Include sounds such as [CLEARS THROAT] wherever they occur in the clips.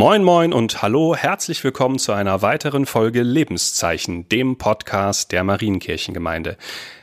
Moin moin und hallo, herzlich willkommen zu einer weiteren Folge Lebenszeichen, dem Podcast der Marienkirchengemeinde.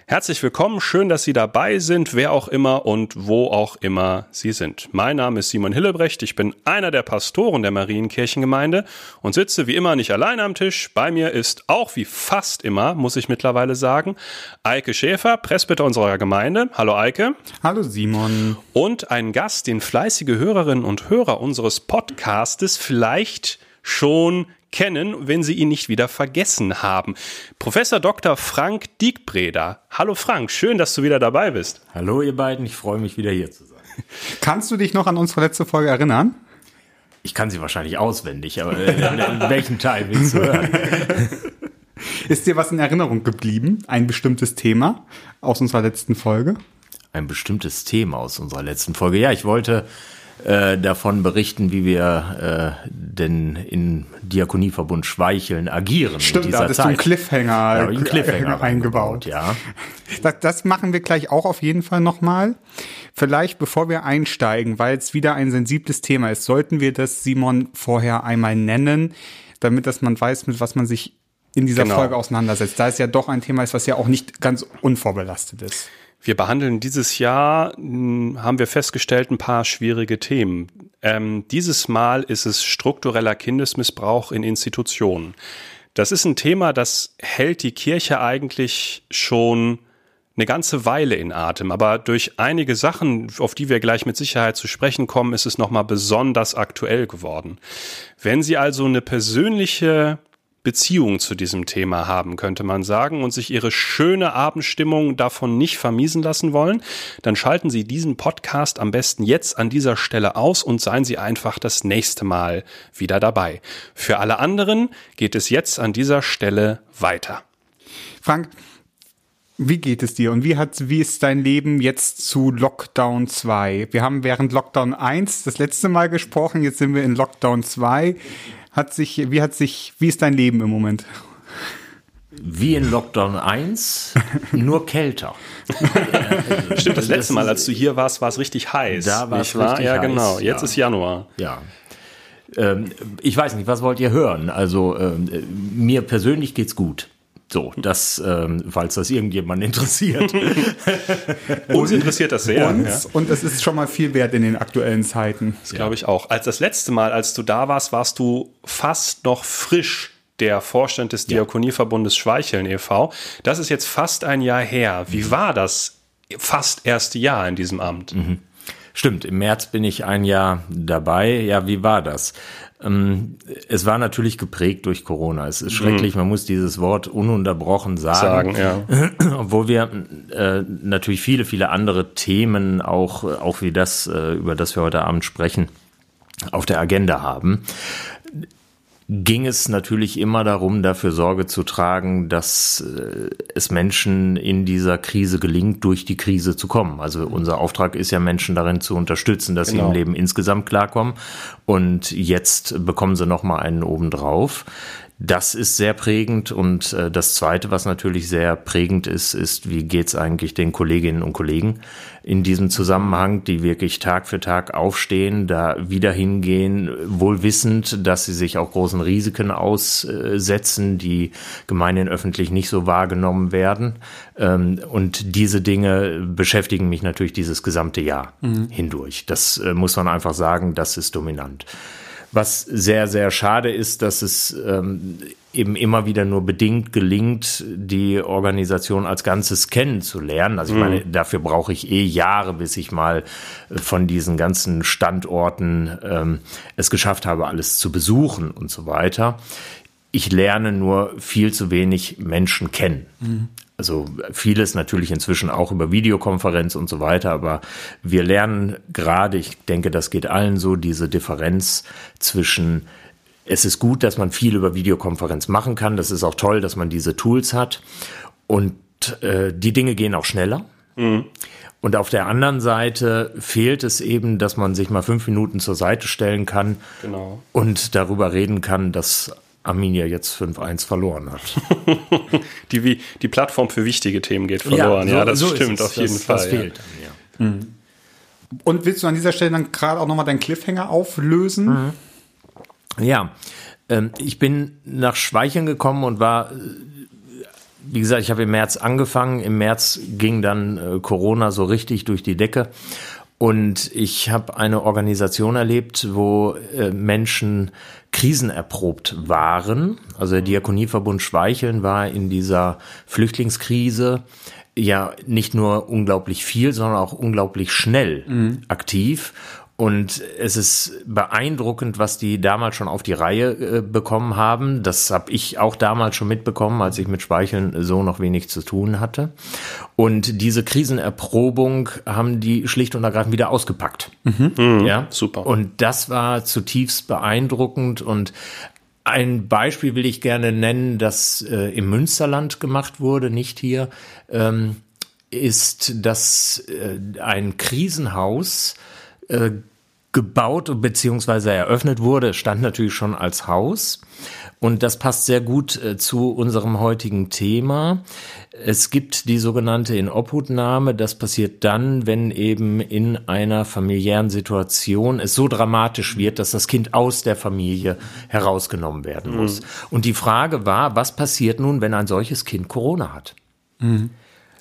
Herzlich willkommen, schön, dass Sie dabei sind, wer auch immer und wo auch immer Sie sind. Mein Name ist Simon Hillebrecht, ich bin einer der Pastoren der Marienkirchengemeinde und sitze wie immer nicht allein am Tisch. Bei mir ist auch wie fast immer, muss ich mittlerweile sagen, Eike Schäfer, Presbyter unserer Gemeinde. Hallo Eike. Hallo Simon. Und ein Gast, den fleißige Hörerinnen und Hörer unseres Podcastes vielleicht schon kennen, wenn Sie ihn nicht wieder vergessen haben. Professor Dr. Frank Diekbreder. Hallo Frank, schön, dass du wieder dabei bist. Hallo ihr beiden, ich freue mich wieder hier zu sein. [LAUGHS] Kannst du dich noch an unsere letzte Folge erinnern? Ich kann sie wahrscheinlich auswendig, aber in, in [LAUGHS] welchem Teil willst du hören? [LAUGHS] Ist dir was in Erinnerung geblieben? Ein bestimmtes Thema aus unserer letzten Folge? Ein bestimmtes Thema aus unserer letzten Folge. Ja, ich wollte äh, davon berichten, wie wir äh, denn in Diakonieverbund Schweicheln agieren. Stimmt, da hast Zeit. du einen Cliffhanger, ja, einen Cliffhanger eingebaut. Ja. [LAUGHS] Das, das machen wir gleich auch auf jeden Fall nochmal. Vielleicht bevor wir einsteigen, weil es wieder ein sensibles Thema ist, sollten wir das Simon vorher einmal nennen, damit dass man weiß, mit was man sich in dieser genau. Folge auseinandersetzt. Da es ja doch ein Thema ist, was ja auch nicht ganz unvorbelastet ist. Wir behandeln dieses Jahr, hm, haben wir festgestellt, ein paar schwierige Themen. Ähm, dieses Mal ist es struktureller Kindesmissbrauch in Institutionen. Das ist ein Thema, das hält die Kirche eigentlich schon eine ganze Weile in Atem, aber durch einige Sachen, auf die wir gleich mit Sicherheit zu sprechen kommen, ist es nochmal besonders aktuell geworden. Wenn Sie also eine persönliche Beziehung zu diesem Thema haben, könnte man sagen, und sich ihre schöne Abendstimmung davon nicht vermiesen lassen wollen, dann schalten Sie diesen Podcast am besten jetzt an dieser Stelle aus und seien Sie einfach das nächste Mal wieder dabei. Für alle anderen geht es jetzt an dieser Stelle weiter. Frank, wie geht es dir und wie hat, wie ist dein Leben jetzt zu Lockdown 2? Wir haben während Lockdown 1 das letzte Mal gesprochen, jetzt sind wir in Lockdown 2 hat sich, wie hat sich, wie ist dein Leben im Moment? Wie in Lockdown 1, [LAUGHS] nur kälter. Stimmt, das letzte Mal, als du hier warst, war es richtig heiß. Da war es richtig ja, heiß. genau. Jetzt ja. ist Januar. Ja. Ähm, ich weiß nicht, was wollt ihr hören? Also ähm, mir persönlich geht's gut. So, das, ähm, falls das irgendjemand interessiert. [LAUGHS] Uns interessiert das sehr. Uns, ja. Und es ist schon mal viel wert in den aktuellen Zeiten. Das glaube ich auch. Als das letzte Mal, als du da warst, warst du fast noch frisch der Vorstand des Diakonieverbundes Schweicheln e.V. Das ist jetzt fast ein Jahr her. Wie war das fast erste Jahr in diesem Amt? Mhm. Stimmt, im März bin ich ein Jahr dabei. Ja, wie war das? Ähm, es war natürlich geprägt durch Corona. Es ist schrecklich, mhm. man muss dieses Wort ununterbrochen sagen. sagen ja. [CLEARS THROAT] Obwohl wir äh, natürlich viele, viele andere Themen, auch, auch wie das, äh, über das wir heute Abend sprechen, auf der Agenda haben ging es natürlich immer darum, dafür Sorge zu tragen, dass äh, es Menschen in dieser Krise gelingt, durch die Krise zu kommen. Also unser Auftrag ist ja, Menschen darin zu unterstützen, dass genau. sie im Leben insgesamt klarkommen. Und jetzt bekommen sie nochmal einen obendrauf. Das ist sehr prägend und äh, das Zweite, was natürlich sehr prägend ist, ist, wie geht's eigentlich den Kolleginnen und Kollegen in diesem Zusammenhang, die wirklich Tag für Tag aufstehen, da wieder hingehen, wohl wissend, dass sie sich auch großen Risiken aussetzen, die gemeinhin öffentlich nicht so wahrgenommen werden. Ähm, und diese Dinge beschäftigen mich natürlich dieses gesamte Jahr mhm. hindurch. Das äh, muss man einfach sagen, das ist dominant. Was sehr, sehr schade ist, dass es ähm, eben immer wieder nur bedingt gelingt, die Organisation als Ganzes kennenzulernen. Also ich meine, mhm. dafür brauche ich eh Jahre, bis ich mal von diesen ganzen Standorten ähm, es geschafft habe, alles zu besuchen und so weiter. Ich lerne nur viel zu wenig Menschen kennen. Mhm also vieles natürlich inzwischen auch über Videokonferenz und so weiter, aber wir lernen gerade, ich denke, das geht allen so, diese Differenz zwischen es ist gut, dass man viel über Videokonferenz machen kann, das ist auch toll, dass man diese Tools hat und äh, die Dinge gehen auch schneller. Mhm. Und auf der anderen Seite fehlt es eben, dass man sich mal fünf Minuten zur Seite stellen kann genau. und darüber reden kann, dass Arminia jetzt 5-1 verloren hat. [LAUGHS] die, die Plattform für wichtige Themen geht verloren. Ja, so, ja das so stimmt auf jeden das, Fall. Das fehlt ja. Mhm. Und willst du an dieser Stelle dann gerade auch nochmal deinen Cliffhanger auflösen? Mhm. Ja, ähm, ich bin nach Schweicheln gekommen und war, äh, wie gesagt, ich habe im März angefangen. Im März ging dann äh, Corona so richtig durch die Decke. Und ich habe eine Organisation erlebt, wo äh, Menschen krisenerprobt waren. Also der Diakonieverbund Schweicheln war in dieser Flüchtlingskrise ja nicht nur unglaublich viel, sondern auch unglaublich schnell mhm. aktiv und es ist beeindruckend, was die damals schon auf die Reihe äh, bekommen haben. Das habe ich auch damals schon mitbekommen, als ich mit Speicheln so noch wenig zu tun hatte. Und diese Krisenerprobung haben die schlicht und ergreifend wieder ausgepackt. Mhm. Mhm. Ja, super. Und das war zutiefst beeindruckend und ein Beispiel will ich gerne nennen, das äh, im Münsterland gemacht wurde, nicht hier, ähm, ist, dass äh, ein Krisenhaus äh, gebaut bzw. eröffnet wurde, stand natürlich schon als Haus. Und das passt sehr gut äh, zu unserem heutigen Thema. Es gibt die sogenannte Inobhutnahme. Das passiert dann, wenn eben in einer familiären Situation es so dramatisch wird, dass das Kind aus der Familie herausgenommen werden muss. Mhm. Und die Frage war, was passiert nun, wenn ein solches Kind Corona hat? Mhm.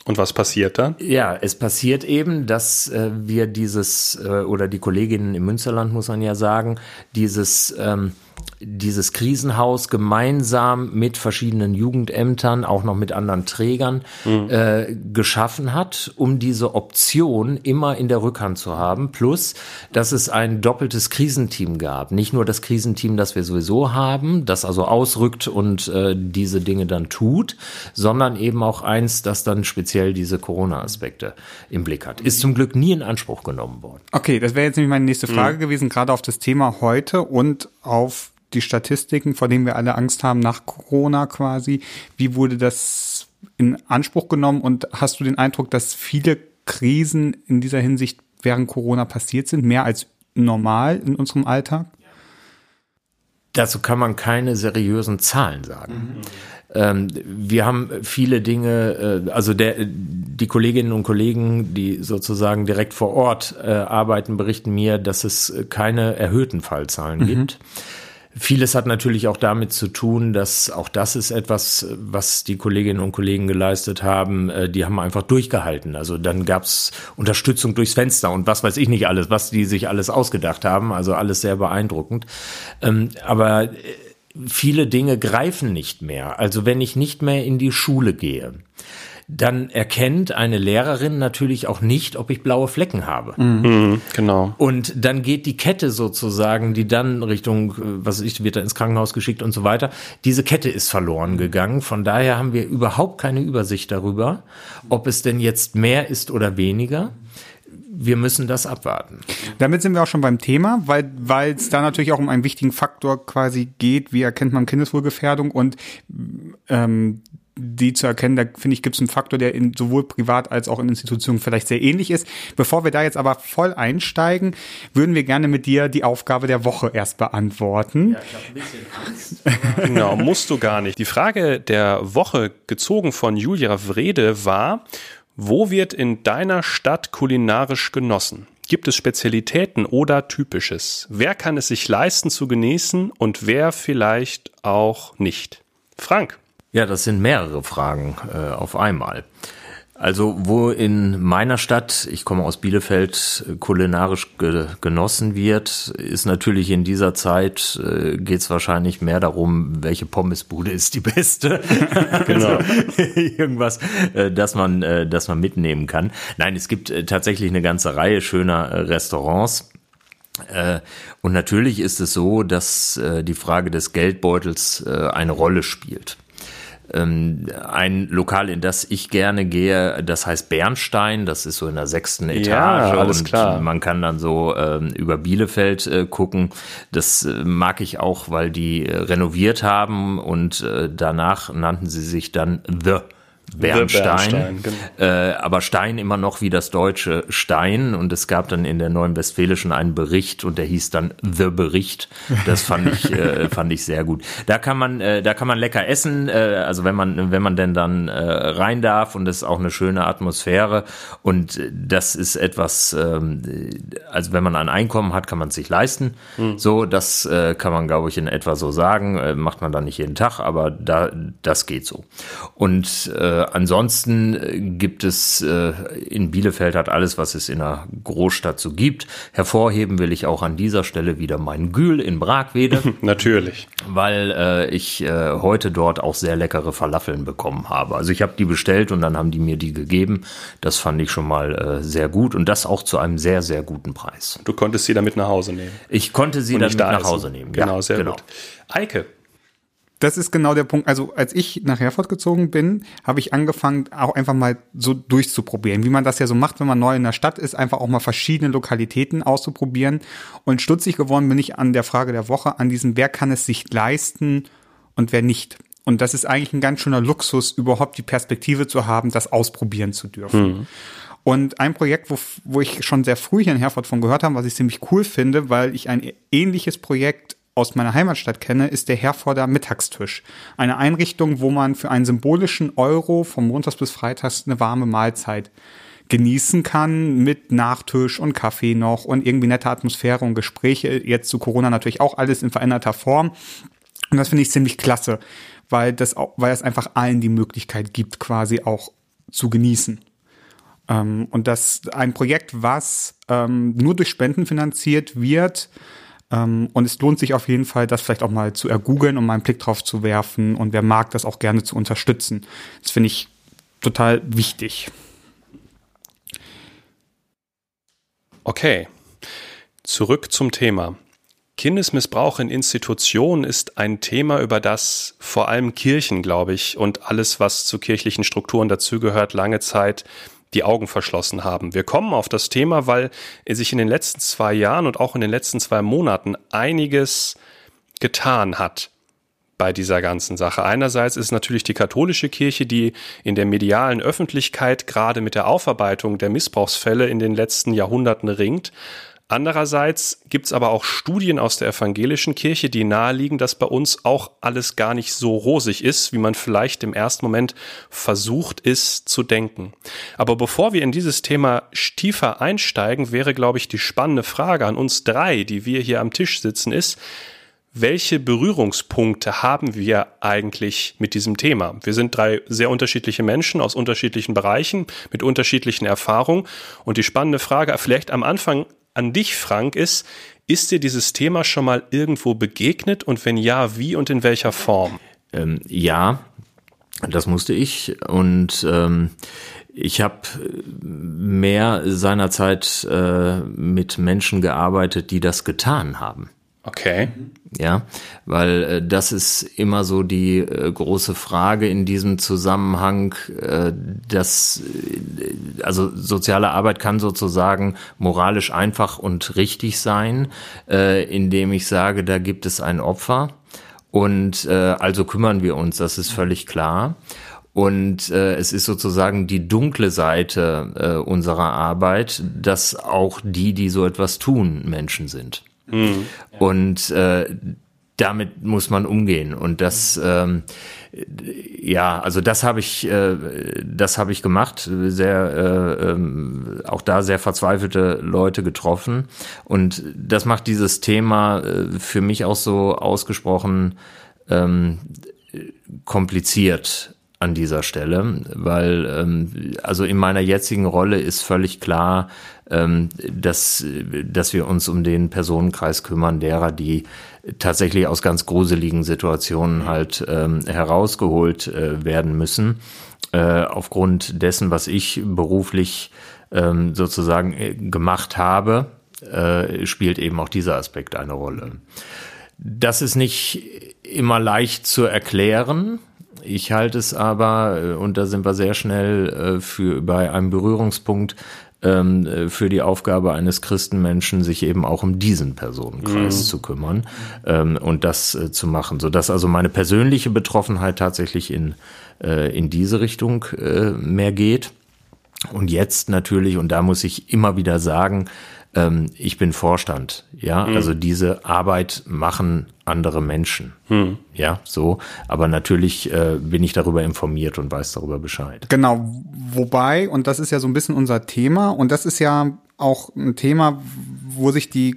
Und was passiert dann? Ja, es passiert eben, dass äh, wir dieses, äh, oder die Kolleginnen im Münsterland, muss man ja sagen, dieses ähm, dieses Krisenhaus gemeinsam mit verschiedenen Jugendämtern, auch noch mit anderen Trägern, mhm. äh, geschaffen hat, um diese Option immer in der Rückhand zu haben. Plus, dass es ein doppeltes Krisenteam gab. Nicht nur das Krisenteam, das wir sowieso haben, das also ausrückt und äh, diese Dinge dann tut, sondern eben auch eins, das dann speziell diese Corona-Aspekte im Blick hat. Ist zum Glück nie in Anspruch genommen worden. Okay, das wäre jetzt nämlich meine nächste Frage mhm. gewesen, gerade auf das Thema heute und auf die Statistiken, vor denen wir alle Angst haben nach Corona quasi. Wie wurde das in Anspruch genommen und hast du den Eindruck, dass viele Krisen in dieser Hinsicht während Corona passiert sind, mehr als normal in unserem Alltag? Dazu kann man keine seriösen Zahlen sagen. Mhm. Ähm, wir haben viele Dinge, äh, also der, die Kolleginnen und Kollegen, die sozusagen direkt vor Ort äh, arbeiten, berichten mir, dass es keine erhöhten Fallzahlen mhm. gibt. Vieles hat natürlich auch damit zu tun, dass auch das ist etwas, was die Kolleginnen und Kollegen geleistet haben. Äh, die haben einfach durchgehalten. Also dann gab's Unterstützung durchs Fenster und was weiß ich nicht alles, was die sich alles ausgedacht haben. Also alles sehr beeindruckend. Ähm, aber äh, viele Dinge greifen nicht mehr. Also wenn ich nicht mehr in die Schule gehe, dann erkennt eine Lehrerin natürlich auch nicht, ob ich blaue Flecken habe. Mhm, genau. Und dann geht die Kette sozusagen, die dann Richtung, äh, was ich, wird da ins Krankenhaus geschickt und so weiter. Diese Kette ist verloren gegangen. Von daher haben wir überhaupt keine Übersicht darüber, ob es denn jetzt mehr ist oder weniger wir müssen das abwarten. Damit sind wir auch schon beim Thema, weil weil es da natürlich auch um einen wichtigen Faktor quasi geht, wie erkennt man Kindeswohlgefährdung und ähm, die zu erkennen, da finde ich, gibt es einen Faktor, der in sowohl privat als auch in Institutionen vielleicht sehr ähnlich ist. Bevor wir da jetzt aber voll einsteigen, würden wir gerne mit dir die Aufgabe der Woche erst beantworten. Ja, ich habe ein bisschen Angst. genau, musst du gar nicht. Die Frage der Woche, gezogen von Julia Wrede, war, wo wird in deiner Stadt kulinarisch genossen? Gibt es Spezialitäten oder Typisches? Wer kann es sich leisten zu genießen und wer vielleicht auch nicht? Frank. Ja, das sind mehrere Fragen äh, auf einmal. Also wo in meiner Stadt, ich komme aus Bielefeld, kulinarisch ge genossen wird, ist natürlich in dieser Zeit, äh, geht es wahrscheinlich mehr darum, welche Pommesbude ist die beste. [LAUGHS] genau. [LAUGHS] Irgendwas, äh, das, man, äh, das man mitnehmen kann. Nein, es gibt äh, tatsächlich eine ganze Reihe schöner äh, Restaurants. Äh, und natürlich ist es so, dass äh, die Frage des Geldbeutels eine Rolle spielt. Ähm, ein Lokal, in das ich gerne gehe, das heißt Bernstein, das ist so in der sechsten Etage ja, alles und klar. man kann dann so ähm, über Bielefeld äh, gucken. Das äh, mag ich auch, weil die äh, renoviert haben und äh, danach nannten sie sich dann The Bernstein. Bernstein genau. äh, aber Stein immer noch wie das deutsche Stein. Und es gab dann in der Neuen Westfälischen einen Bericht und der hieß dann The Bericht. Das fand ich, äh, [LAUGHS] fand ich sehr gut. Da kann man, äh, da kann man lecker essen. Äh, also wenn man, wenn man denn dann äh, rein darf und es ist auch eine schöne Atmosphäre. Und das ist etwas, ähm, also wenn man ein Einkommen hat, kann man es sich leisten. Hm. So, das äh, kann man, glaube ich, in etwa so sagen. Äh, macht man dann nicht jeden Tag, aber da, das geht so. Und äh, ansonsten äh, gibt es äh, in Bielefeld hat alles, was es in einer Großstadt so gibt. Hervorheben will ich auch an dieser Stelle wieder meinen Gül in Bragwede. [LAUGHS] Natürlich. Weil äh, ich äh, heute dort auch sehr leckere Falafeln bekommen habe. Also ich habe die bestellt und dann haben die mir die gegeben. Das fand ich schon mal äh, sehr gut und das auch zu einem sehr, sehr guten Preis. Du konntest sie damit nach Hause nehmen. Ich konnte sie damit nach Hause nehmen. Genau, ja, sehr genau. gut. Eike, das ist genau der Punkt. Also als ich nach Herford gezogen bin, habe ich angefangen, auch einfach mal so durchzuprobieren, wie man das ja so macht, wenn man neu in der Stadt ist, einfach auch mal verschiedene Lokalitäten auszuprobieren. Und stutzig geworden bin ich an der Frage der Woche, an diesem, wer kann es sich leisten und wer nicht. Und das ist eigentlich ein ganz schöner Luxus, überhaupt die Perspektive zu haben, das ausprobieren zu dürfen. Mhm. Und ein Projekt, wo, wo ich schon sehr früh hier in Herford von gehört habe, was ich ziemlich cool finde, weil ich ein ähnliches Projekt aus meiner Heimatstadt kenne, ist der Herforder Mittagstisch. Eine Einrichtung, wo man für einen symbolischen Euro vom Montags bis Freitags eine warme Mahlzeit genießen kann mit Nachtisch und Kaffee noch und irgendwie nette Atmosphäre und Gespräche. Jetzt zu Corona natürlich auch alles in veränderter Form. Und das finde ich ziemlich klasse, weil das auch, weil es einfach allen die Möglichkeit gibt, quasi auch zu genießen. Ähm, und das ein Projekt, was ähm, nur durch Spenden finanziert wird, ähm, und es lohnt sich auf jeden Fall, das vielleicht auch mal zu ergoogeln und mal einen Blick drauf zu werfen und wer mag, das auch gerne zu unterstützen. Das finde ich total wichtig. Okay, zurück zum Thema. Kindesmissbrauch in Institutionen ist ein Thema, über das vor allem Kirchen, glaube ich, und alles, was zu kirchlichen Strukturen dazugehört, lange Zeit die Augen verschlossen haben. Wir kommen auf das Thema, weil sich in den letzten zwei Jahren und auch in den letzten zwei Monaten einiges getan hat bei dieser ganzen Sache. Einerseits ist natürlich die katholische Kirche, die in der medialen Öffentlichkeit gerade mit der Aufarbeitung der Missbrauchsfälle in den letzten Jahrhunderten ringt. Andererseits gibt es aber auch Studien aus der evangelischen Kirche, die naheliegen, dass bei uns auch alles gar nicht so rosig ist, wie man vielleicht im ersten Moment versucht ist zu denken. Aber bevor wir in dieses Thema tiefer einsteigen, wäre, glaube ich, die spannende Frage an uns drei, die wir hier am Tisch sitzen, ist, welche Berührungspunkte haben wir eigentlich mit diesem Thema? Wir sind drei sehr unterschiedliche Menschen aus unterschiedlichen Bereichen mit unterschiedlichen Erfahrungen. Und die spannende Frage vielleicht am Anfang an dich, Frank, ist, ist dir dieses Thema schon mal irgendwo begegnet und wenn ja, wie und in welcher Form? Ähm, ja, das musste ich und ähm, ich habe mehr seinerzeit äh, mit Menschen gearbeitet, die das getan haben. Okay. Ja, weil äh, das ist immer so die äh, große Frage in diesem Zusammenhang, äh, dass äh, also soziale Arbeit kann sozusagen moralisch einfach und richtig sein, äh, indem ich sage, da gibt es ein Opfer und äh, also kümmern wir uns, das ist völlig klar. Und äh, es ist sozusagen die dunkle Seite äh, unserer Arbeit, dass auch die, die so etwas tun, Menschen sind. Mhm. Und äh, damit muss man umgehen. Und das, ähm, ja, also das habe ich, äh, das habe ich gemacht. Sehr, äh, ähm, auch da sehr verzweifelte Leute getroffen. Und das macht dieses Thema äh, für mich auch so ausgesprochen ähm, kompliziert an dieser Stelle, weil ähm, also in meiner jetzigen Rolle ist völlig klar, ähm, dass, dass wir uns um den Personenkreis kümmern, derer, die tatsächlich aus ganz gruseligen Situationen halt ähm, herausgeholt äh, werden müssen. Äh, aufgrund dessen, was ich beruflich ähm, sozusagen äh, gemacht habe, äh, spielt eben auch dieser Aspekt eine Rolle. Das ist nicht immer leicht zu erklären. Ich halte es aber, äh, und da sind wir sehr schnell äh, für bei einem Berührungspunkt, ähm, äh, für die Aufgabe eines Christenmenschen, sich eben auch um diesen Personenkreis mhm. zu kümmern ähm, und das zu machen, so dass also meine persönliche Betroffenheit tatsächlich in in diese Richtung mehr geht. Und jetzt natürlich, und da muss ich immer wieder sagen, ähm, ich bin Vorstand, ja, mhm. also diese Arbeit machen andere Menschen, mhm. ja, so, aber natürlich äh, bin ich darüber informiert und weiß darüber Bescheid. Genau, wobei, und das ist ja so ein bisschen unser Thema, und das ist ja auch ein Thema, wo sich die,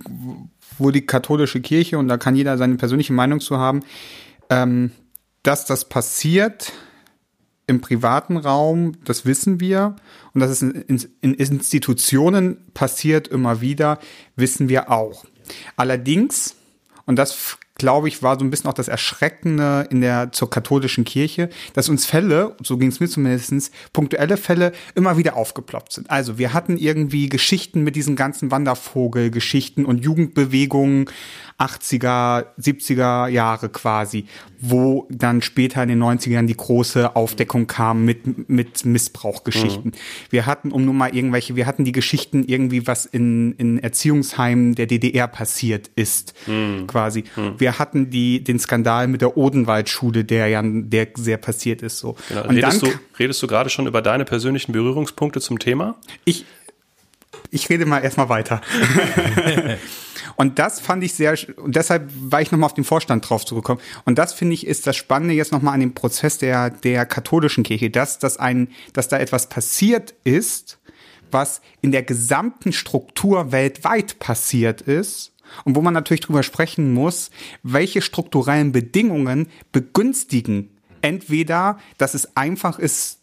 wo die katholische Kirche, und da kann jeder seine persönliche Meinung zu haben, ähm, dass das passiert, im privaten Raum, das wissen wir. Und dass es in, in, Institutionen passiert immer wieder, wissen wir auch. Allerdings, und das glaube ich, war so ein bisschen auch das Erschreckende in der zur katholischen Kirche, dass uns Fälle, so ging es mir zumindestens, punktuelle Fälle immer wieder aufgeploppt sind. Also wir hatten irgendwie Geschichten mit diesen ganzen Wandervogelgeschichten und Jugendbewegungen 80er, 70er Jahre quasi, wo dann später in den 90ern die große Aufdeckung kam mit, mit Missbrauchgeschichten. Mhm. Wir hatten, um nur mal irgendwelche, wir hatten die Geschichten irgendwie, was in, in Erziehungsheimen der DDR passiert ist, mhm. quasi. Mhm. Wir hatten die, den Skandal mit der Odenwaldschule, der ja, der sehr passiert ist, so. Genau. Und redest, dann, du, redest du gerade schon über deine persönlichen Berührungspunkte zum Thema? Ich, ich rede mal erstmal weiter. [LAUGHS] Und das fand ich sehr, und deshalb war ich nochmal auf den Vorstand drauf zurückgekommen. Und das finde ich ist das Spannende jetzt nochmal an dem Prozess der, der katholischen Kirche, dass, dass ein, dass da etwas passiert ist, was in der gesamten Struktur weltweit passiert ist. Und wo man natürlich drüber sprechen muss, welche strukturellen Bedingungen begünstigen entweder, dass es einfach ist,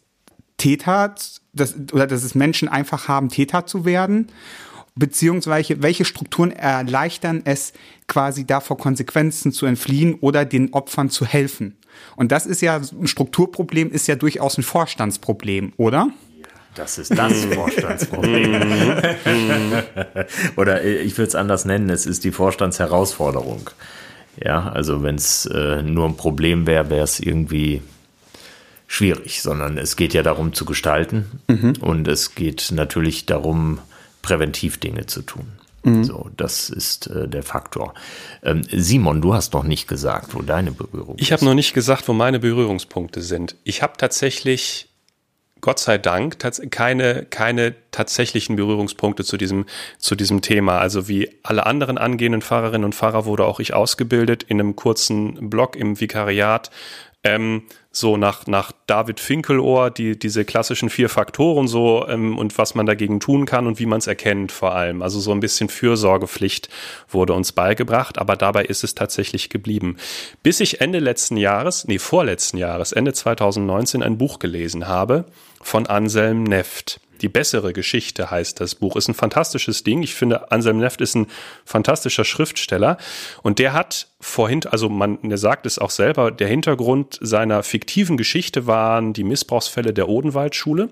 Täter, dass, oder dass es Menschen einfach haben, Täter zu werden beziehungsweise welche Strukturen erleichtern es quasi davor Konsequenzen zu entfliehen oder den Opfern zu helfen. Und das ist ja ein Strukturproblem, ist ja durchaus ein Vorstandsproblem, oder? Das ist das Vorstandsproblem. [LAUGHS] oder ich würde es anders nennen, es ist die Vorstandsherausforderung. Ja, also wenn es äh, nur ein Problem wäre, wäre es irgendwie schwierig, sondern es geht ja darum zu gestalten mhm. und es geht natürlich darum, präventiv Dinge zu tun. Mhm. So, das ist äh, der Faktor. Ähm, Simon, du hast noch nicht gesagt, wo deine Berührung Ich habe noch nicht gesagt, wo meine Berührungspunkte sind. Ich habe tatsächlich, Gott sei Dank, keine, keine tatsächlichen Berührungspunkte zu diesem, zu diesem Thema. Also wie alle anderen angehenden Fahrerinnen und Fahrer wurde auch ich ausgebildet in einem kurzen Blog im Vikariat ähm, so nach, nach David Finkelohr, die, diese klassischen vier Faktoren so ähm, und was man dagegen tun kann und wie man es erkennt vor allem. Also so ein bisschen Fürsorgepflicht wurde uns beigebracht, aber dabei ist es tatsächlich geblieben. Bis ich Ende letzten Jahres, nee, vorletzten Jahres, Ende 2019 ein Buch gelesen habe von Anselm Neft. Die bessere Geschichte heißt das Buch. Ist ein fantastisches Ding. Ich finde, Anselm Neft ist ein fantastischer Schriftsteller. Und der hat vorhin, also man der sagt es auch selber, der Hintergrund seiner fiktiven Geschichte waren die Missbrauchsfälle der Odenwaldschule.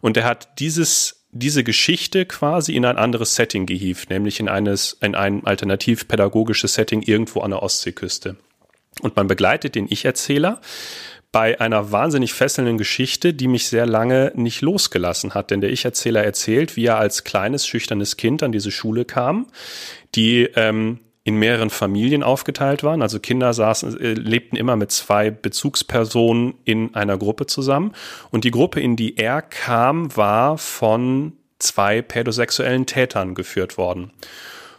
Und er hat dieses diese Geschichte quasi in ein anderes Setting gehievt, nämlich in eines, in ein alternativ pädagogisches Setting irgendwo an der Ostseeküste. Und man begleitet den Ich-Erzähler bei einer wahnsinnig fesselnden Geschichte, die mich sehr lange nicht losgelassen hat. Denn der Ich-Erzähler erzählt, wie er als kleines, schüchternes Kind an diese Schule kam, die ähm, in mehreren Familien aufgeteilt waren. Also Kinder saßen, äh, lebten immer mit zwei Bezugspersonen in einer Gruppe zusammen. Und die Gruppe, in die er kam, war von zwei pädosexuellen Tätern geführt worden.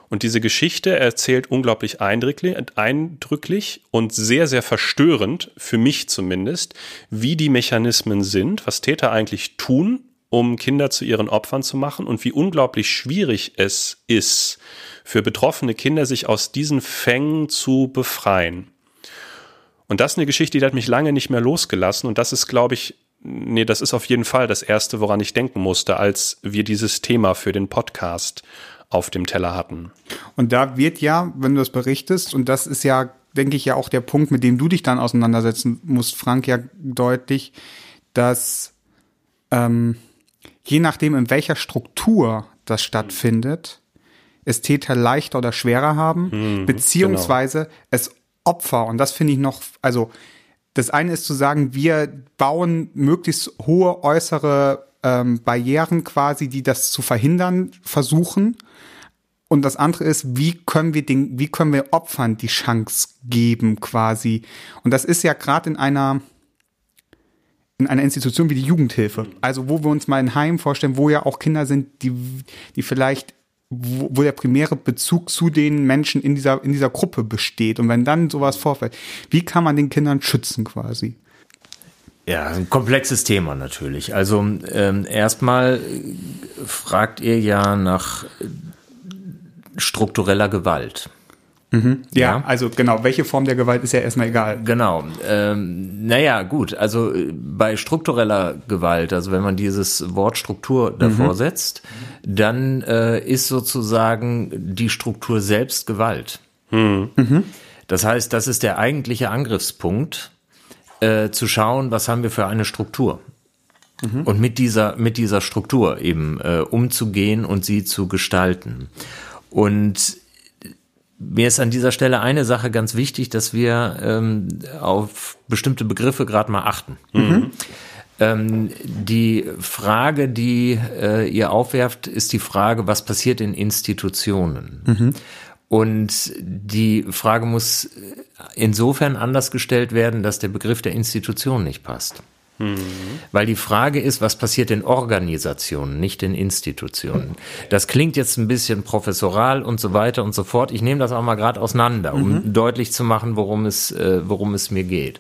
Und diese Geschichte erzählt unglaublich eindrücklich und sehr, sehr verstörend, für mich zumindest, wie die Mechanismen sind, was Täter eigentlich tun, um Kinder zu ihren Opfern zu machen und wie unglaublich schwierig es ist, für betroffene Kinder sich aus diesen Fängen zu befreien. Und das ist eine Geschichte, die hat mich lange nicht mehr losgelassen und das ist, glaube ich, nee, das ist auf jeden Fall das Erste, woran ich denken musste, als wir dieses Thema für den Podcast auf dem Teller hatten. Und da wird ja, wenn du das berichtest, und das ist ja, denke ich, ja auch der Punkt, mit dem du dich dann auseinandersetzen musst, Frank, ja deutlich, dass ähm, je nachdem, in welcher Struktur das stattfindet, es Täter leichter oder schwerer haben, mhm, beziehungsweise genau. es Opfer, und das finde ich noch, also das eine ist zu sagen, wir bauen möglichst hohe äußere ähm, Barrieren quasi, die das zu verhindern versuchen. Und das andere ist, wie können wir den, wie können wir Opfern die Chance geben quasi? Und das ist ja gerade in einer in einer Institution wie die Jugendhilfe. Also wo wir uns mal ein Heim vorstellen, wo ja auch Kinder sind, die, die vielleicht wo, wo der primäre Bezug zu den Menschen in dieser, in dieser Gruppe besteht. Und wenn dann sowas vorfällt, wie kann man den Kindern schützen quasi? Ja, ein komplexes Thema natürlich. Also ähm, erstmal fragt ihr ja nach struktureller Gewalt. Mhm. Ja, ja, also genau, welche Form der Gewalt ist ja erstmal egal. Genau. Ähm, naja, gut, also äh, bei struktureller Gewalt, also wenn man dieses Wort Struktur davor mhm. setzt, dann äh, ist sozusagen die Struktur selbst Gewalt. Mhm. Das heißt, das ist der eigentliche Angriffspunkt, äh, zu schauen, was haben wir für eine Struktur. Mhm. Und mit dieser, mit dieser Struktur eben äh, umzugehen und sie zu gestalten. Und mir ist an dieser Stelle eine Sache ganz wichtig, dass wir ähm, auf bestimmte Begriffe gerade mal achten. Mhm. Ähm, die Frage, die äh, ihr aufwerft, ist die Frage, was passiert in Institutionen? Mhm. Und die Frage muss insofern anders gestellt werden, dass der Begriff der Institution nicht passt. Mhm. Weil die Frage ist, was passiert in Organisationen, nicht in Institutionen. Das klingt jetzt ein bisschen professoral und so weiter und so fort. Ich nehme das auch mal gerade auseinander, um mhm. deutlich zu machen, worum es, äh, worum es mir geht.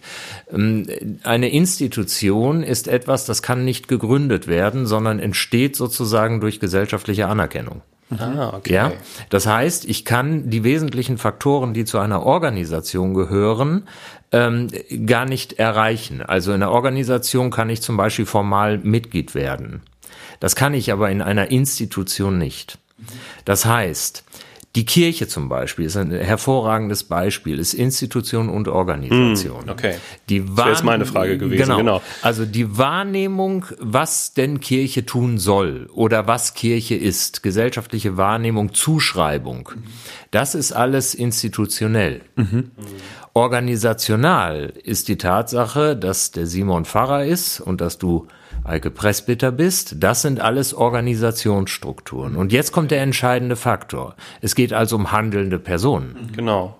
Ähm, eine Institution ist etwas, das kann nicht gegründet werden, sondern entsteht sozusagen durch gesellschaftliche Anerkennung. Ah, okay. Ja, das heißt, ich kann die wesentlichen Faktoren, die zu einer Organisation gehören, ähm, gar nicht erreichen. Also in einer Organisation kann ich zum Beispiel formal Mitglied werden. Das kann ich aber in einer Institution nicht. Das heißt, die Kirche zum Beispiel ist ein hervorragendes Beispiel, ist Institution und Organisation. Mm, okay. Die das wäre jetzt meine Frage gewesen. Genau. genau. Also die Wahrnehmung, was denn Kirche tun soll oder was Kirche ist, gesellschaftliche Wahrnehmung, Zuschreibung, das ist alles institutionell. Mhm. Organisational ist die Tatsache, dass der Simon Pfarrer ist und dass du Eike Presbyter bist, das sind alles Organisationsstrukturen. Und jetzt kommt der entscheidende Faktor. Es geht also um handelnde Personen. Genau.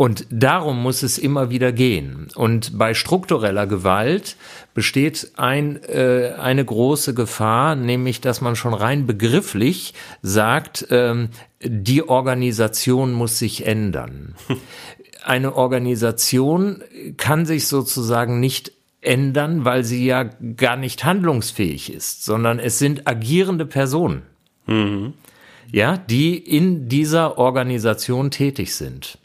Und darum muss es immer wieder gehen. Und bei struktureller Gewalt besteht ein, äh, eine große Gefahr, nämlich dass man schon rein begrifflich sagt, ähm, die Organisation muss sich ändern. [LAUGHS] Eine Organisation kann sich sozusagen nicht ändern, weil sie ja gar nicht handlungsfähig ist, sondern es sind agierende Personen. Mhm. Ja, die in dieser Organisation tätig sind.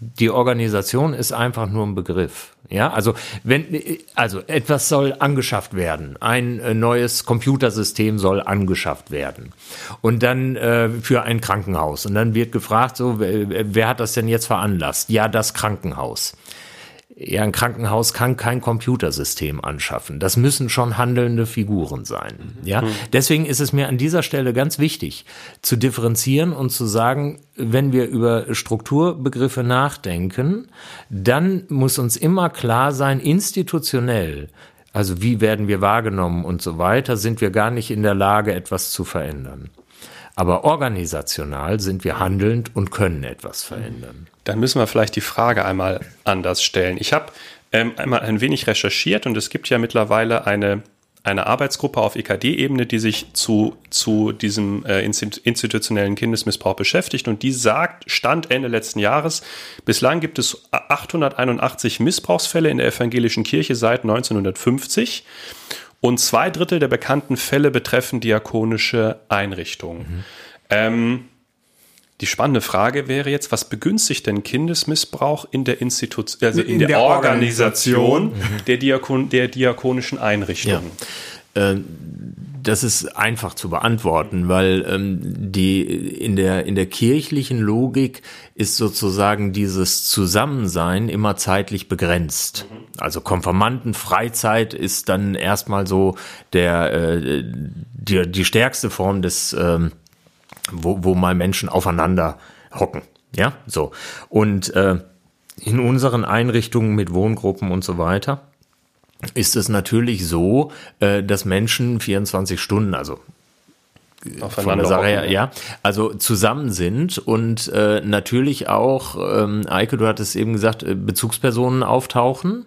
Die Organisation ist einfach nur ein Begriff. Ja, also wenn, also etwas soll angeschafft werden. Ein äh, neues Computersystem soll angeschafft werden. Und dann äh, für ein Krankenhaus. Und dann wird gefragt, so, wer, wer hat das denn jetzt veranlasst? Ja, das Krankenhaus ja, ein Krankenhaus kann kein Computersystem anschaffen. Das müssen schon handelnde Figuren sein. Ja, mhm. deswegen ist es mir an dieser Stelle ganz wichtig zu differenzieren und zu sagen, wenn wir über Strukturbegriffe nachdenken, dann muss uns immer klar sein, institutionell, also wie werden wir wahrgenommen und so weiter, sind wir gar nicht in der Lage, etwas zu verändern. Aber organisational sind wir handelnd und können etwas verändern. Dann müssen wir vielleicht die Frage einmal anders stellen. Ich habe ähm, einmal ein wenig recherchiert und es gibt ja mittlerweile eine, eine Arbeitsgruppe auf EKD-Ebene, die sich zu, zu diesem äh, institutionellen Kindesmissbrauch beschäftigt und die sagt, Stand Ende letzten Jahres, bislang gibt es 881 Missbrauchsfälle in der evangelischen Kirche seit 1950 und zwei Drittel der bekannten Fälle betreffen diakonische Einrichtungen. Mhm. Ähm, die spannende Frage wäre jetzt, was begünstigt denn Kindesmissbrauch in der Institution, also in, in der, der, Organisation, Organisation. Der, Diakon, der diakonischen Einrichtungen? Ja. Äh, das ist einfach zu beantworten, weil ähm, die in der in der kirchlichen Logik ist sozusagen dieses Zusammensein immer zeitlich begrenzt. Mhm. Also Konformantenfreizeit ist dann erstmal so der äh, die, die stärkste Form des ähm, wo, wo mal Menschen aufeinander hocken. Ja, so. Und äh, in unseren Einrichtungen mit Wohngruppen und so weiter ist es natürlich so, äh, dass Menschen 24 Stunden, also von der Sache her, ja, also zusammen sind und äh, natürlich auch, ähm, Eike, du hattest eben gesagt, äh, Bezugspersonen auftauchen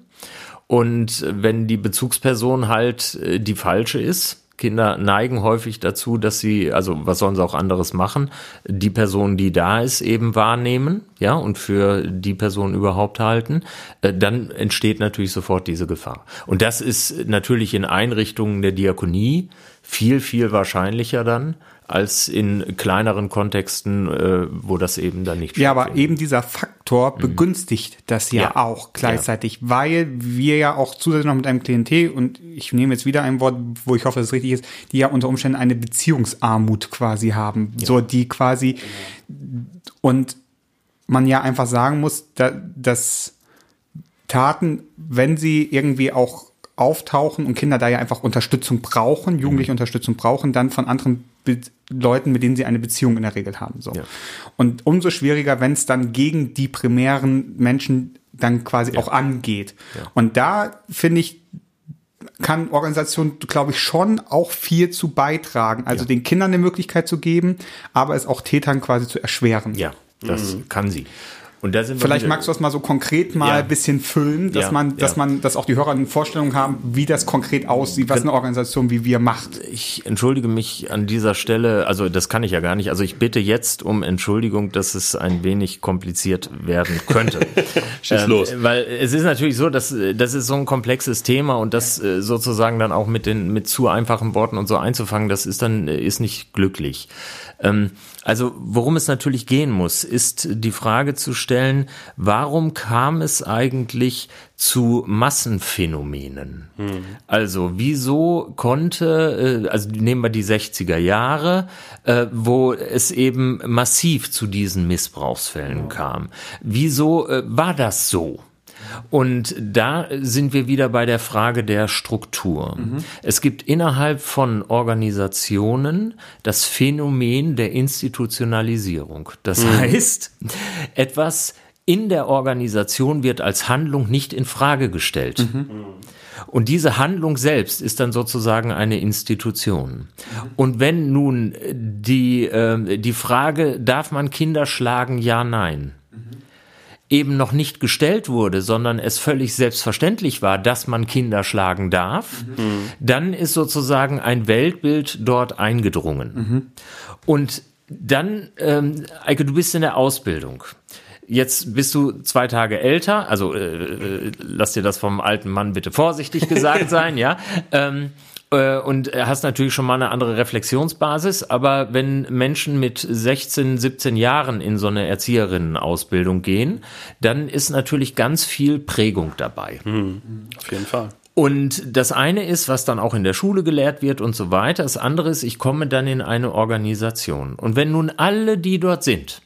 Und wenn die Bezugsperson halt äh, die falsche ist, Kinder neigen häufig dazu, dass sie, also was sollen sie auch anderes machen, die Person, die da ist, eben wahrnehmen, ja, und für die Person überhaupt halten, äh, dann entsteht natürlich sofort diese Gefahr. Und das ist natürlich in Einrichtungen der Diakonie viel, viel wahrscheinlicher dann, als in kleineren Kontexten, äh, wo das eben dann nicht Ja, aber eben dieser Faktor mhm. begünstigt das ja, ja. auch gleichzeitig, ja. weil wir ja auch zusätzlich noch mit einem Klientel und ich nehme jetzt wieder ein Wort, wo ich hoffe, dass es richtig ist, die ja unter Umständen eine Beziehungsarmut quasi haben, ja. so die quasi und man ja einfach sagen muss, da, dass Taten, wenn sie irgendwie auch auftauchen und Kinder da ja einfach Unterstützung brauchen, jugendliche mhm. Unterstützung brauchen, dann von anderen Be Leuten, mit denen sie eine Beziehung in der Regel haben. So. Ja. Und umso schwieriger, wenn es dann gegen die primären Menschen dann quasi ja. auch angeht. Ja. Und da finde ich, kann Organisation, glaube ich, schon auch viel zu beitragen. Also den Kindern eine Möglichkeit zu geben, aber es auch Tätern quasi zu erschweren. Ja, das mhm. kann sie. Und da sind Vielleicht magst du das mal so konkret mal ja. ein bisschen füllen, dass ja, man, dass ja. man, dass auch die Hörer eine Vorstellung haben, wie das konkret aussieht, was eine Organisation wie wir macht. Ich entschuldige mich an dieser Stelle, also das kann ich ja gar nicht. Also ich bitte jetzt um Entschuldigung, dass es ein wenig kompliziert werden könnte. [LAUGHS] Schieß ähm, los. Weil es ist natürlich so, dass das ist so ein komplexes Thema und das äh, sozusagen dann auch mit den mit zu einfachen Worten und so einzufangen, das ist dann äh, ist nicht glücklich. Ähm, also worum es natürlich gehen muss, ist die Frage zu stellen, warum kam es eigentlich zu Massenphänomenen? Hm. Also wieso konnte, äh, also nehmen wir die 60er Jahre, äh, wo es eben massiv zu diesen Missbrauchsfällen kam. Wieso äh, war das so? Und da sind wir wieder bei der Frage der Struktur. Mhm. Es gibt innerhalb von Organisationen das Phänomen der Institutionalisierung. Das mhm. heißt, etwas in der Organisation wird als Handlung nicht in Frage gestellt. Mhm. Und diese Handlung selbst ist dann sozusagen eine Institution. Und wenn nun die, äh, die Frage, darf man Kinder schlagen? Ja, nein eben noch nicht gestellt wurde, sondern es völlig selbstverständlich war, dass man Kinder schlagen darf, mhm. dann ist sozusagen ein Weltbild dort eingedrungen. Mhm. Und dann, ähm, Eike, du bist in der Ausbildung. Jetzt bist du zwei Tage älter, also äh, äh lass dir das vom alten Mann bitte vorsichtig gesagt [LAUGHS] sein, ja. Ähm, äh, und hast natürlich schon mal eine andere Reflexionsbasis. Aber wenn Menschen mit 16, 17 Jahren in so eine Erzieherinnenausbildung gehen, dann ist natürlich ganz viel Prägung dabei. Mhm. Auf jeden Fall. Und das eine ist, was dann auch in der Schule gelehrt wird und so weiter. Das andere ist, ich komme dann in eine Organisation. Und wenn nun alle, die dort sind,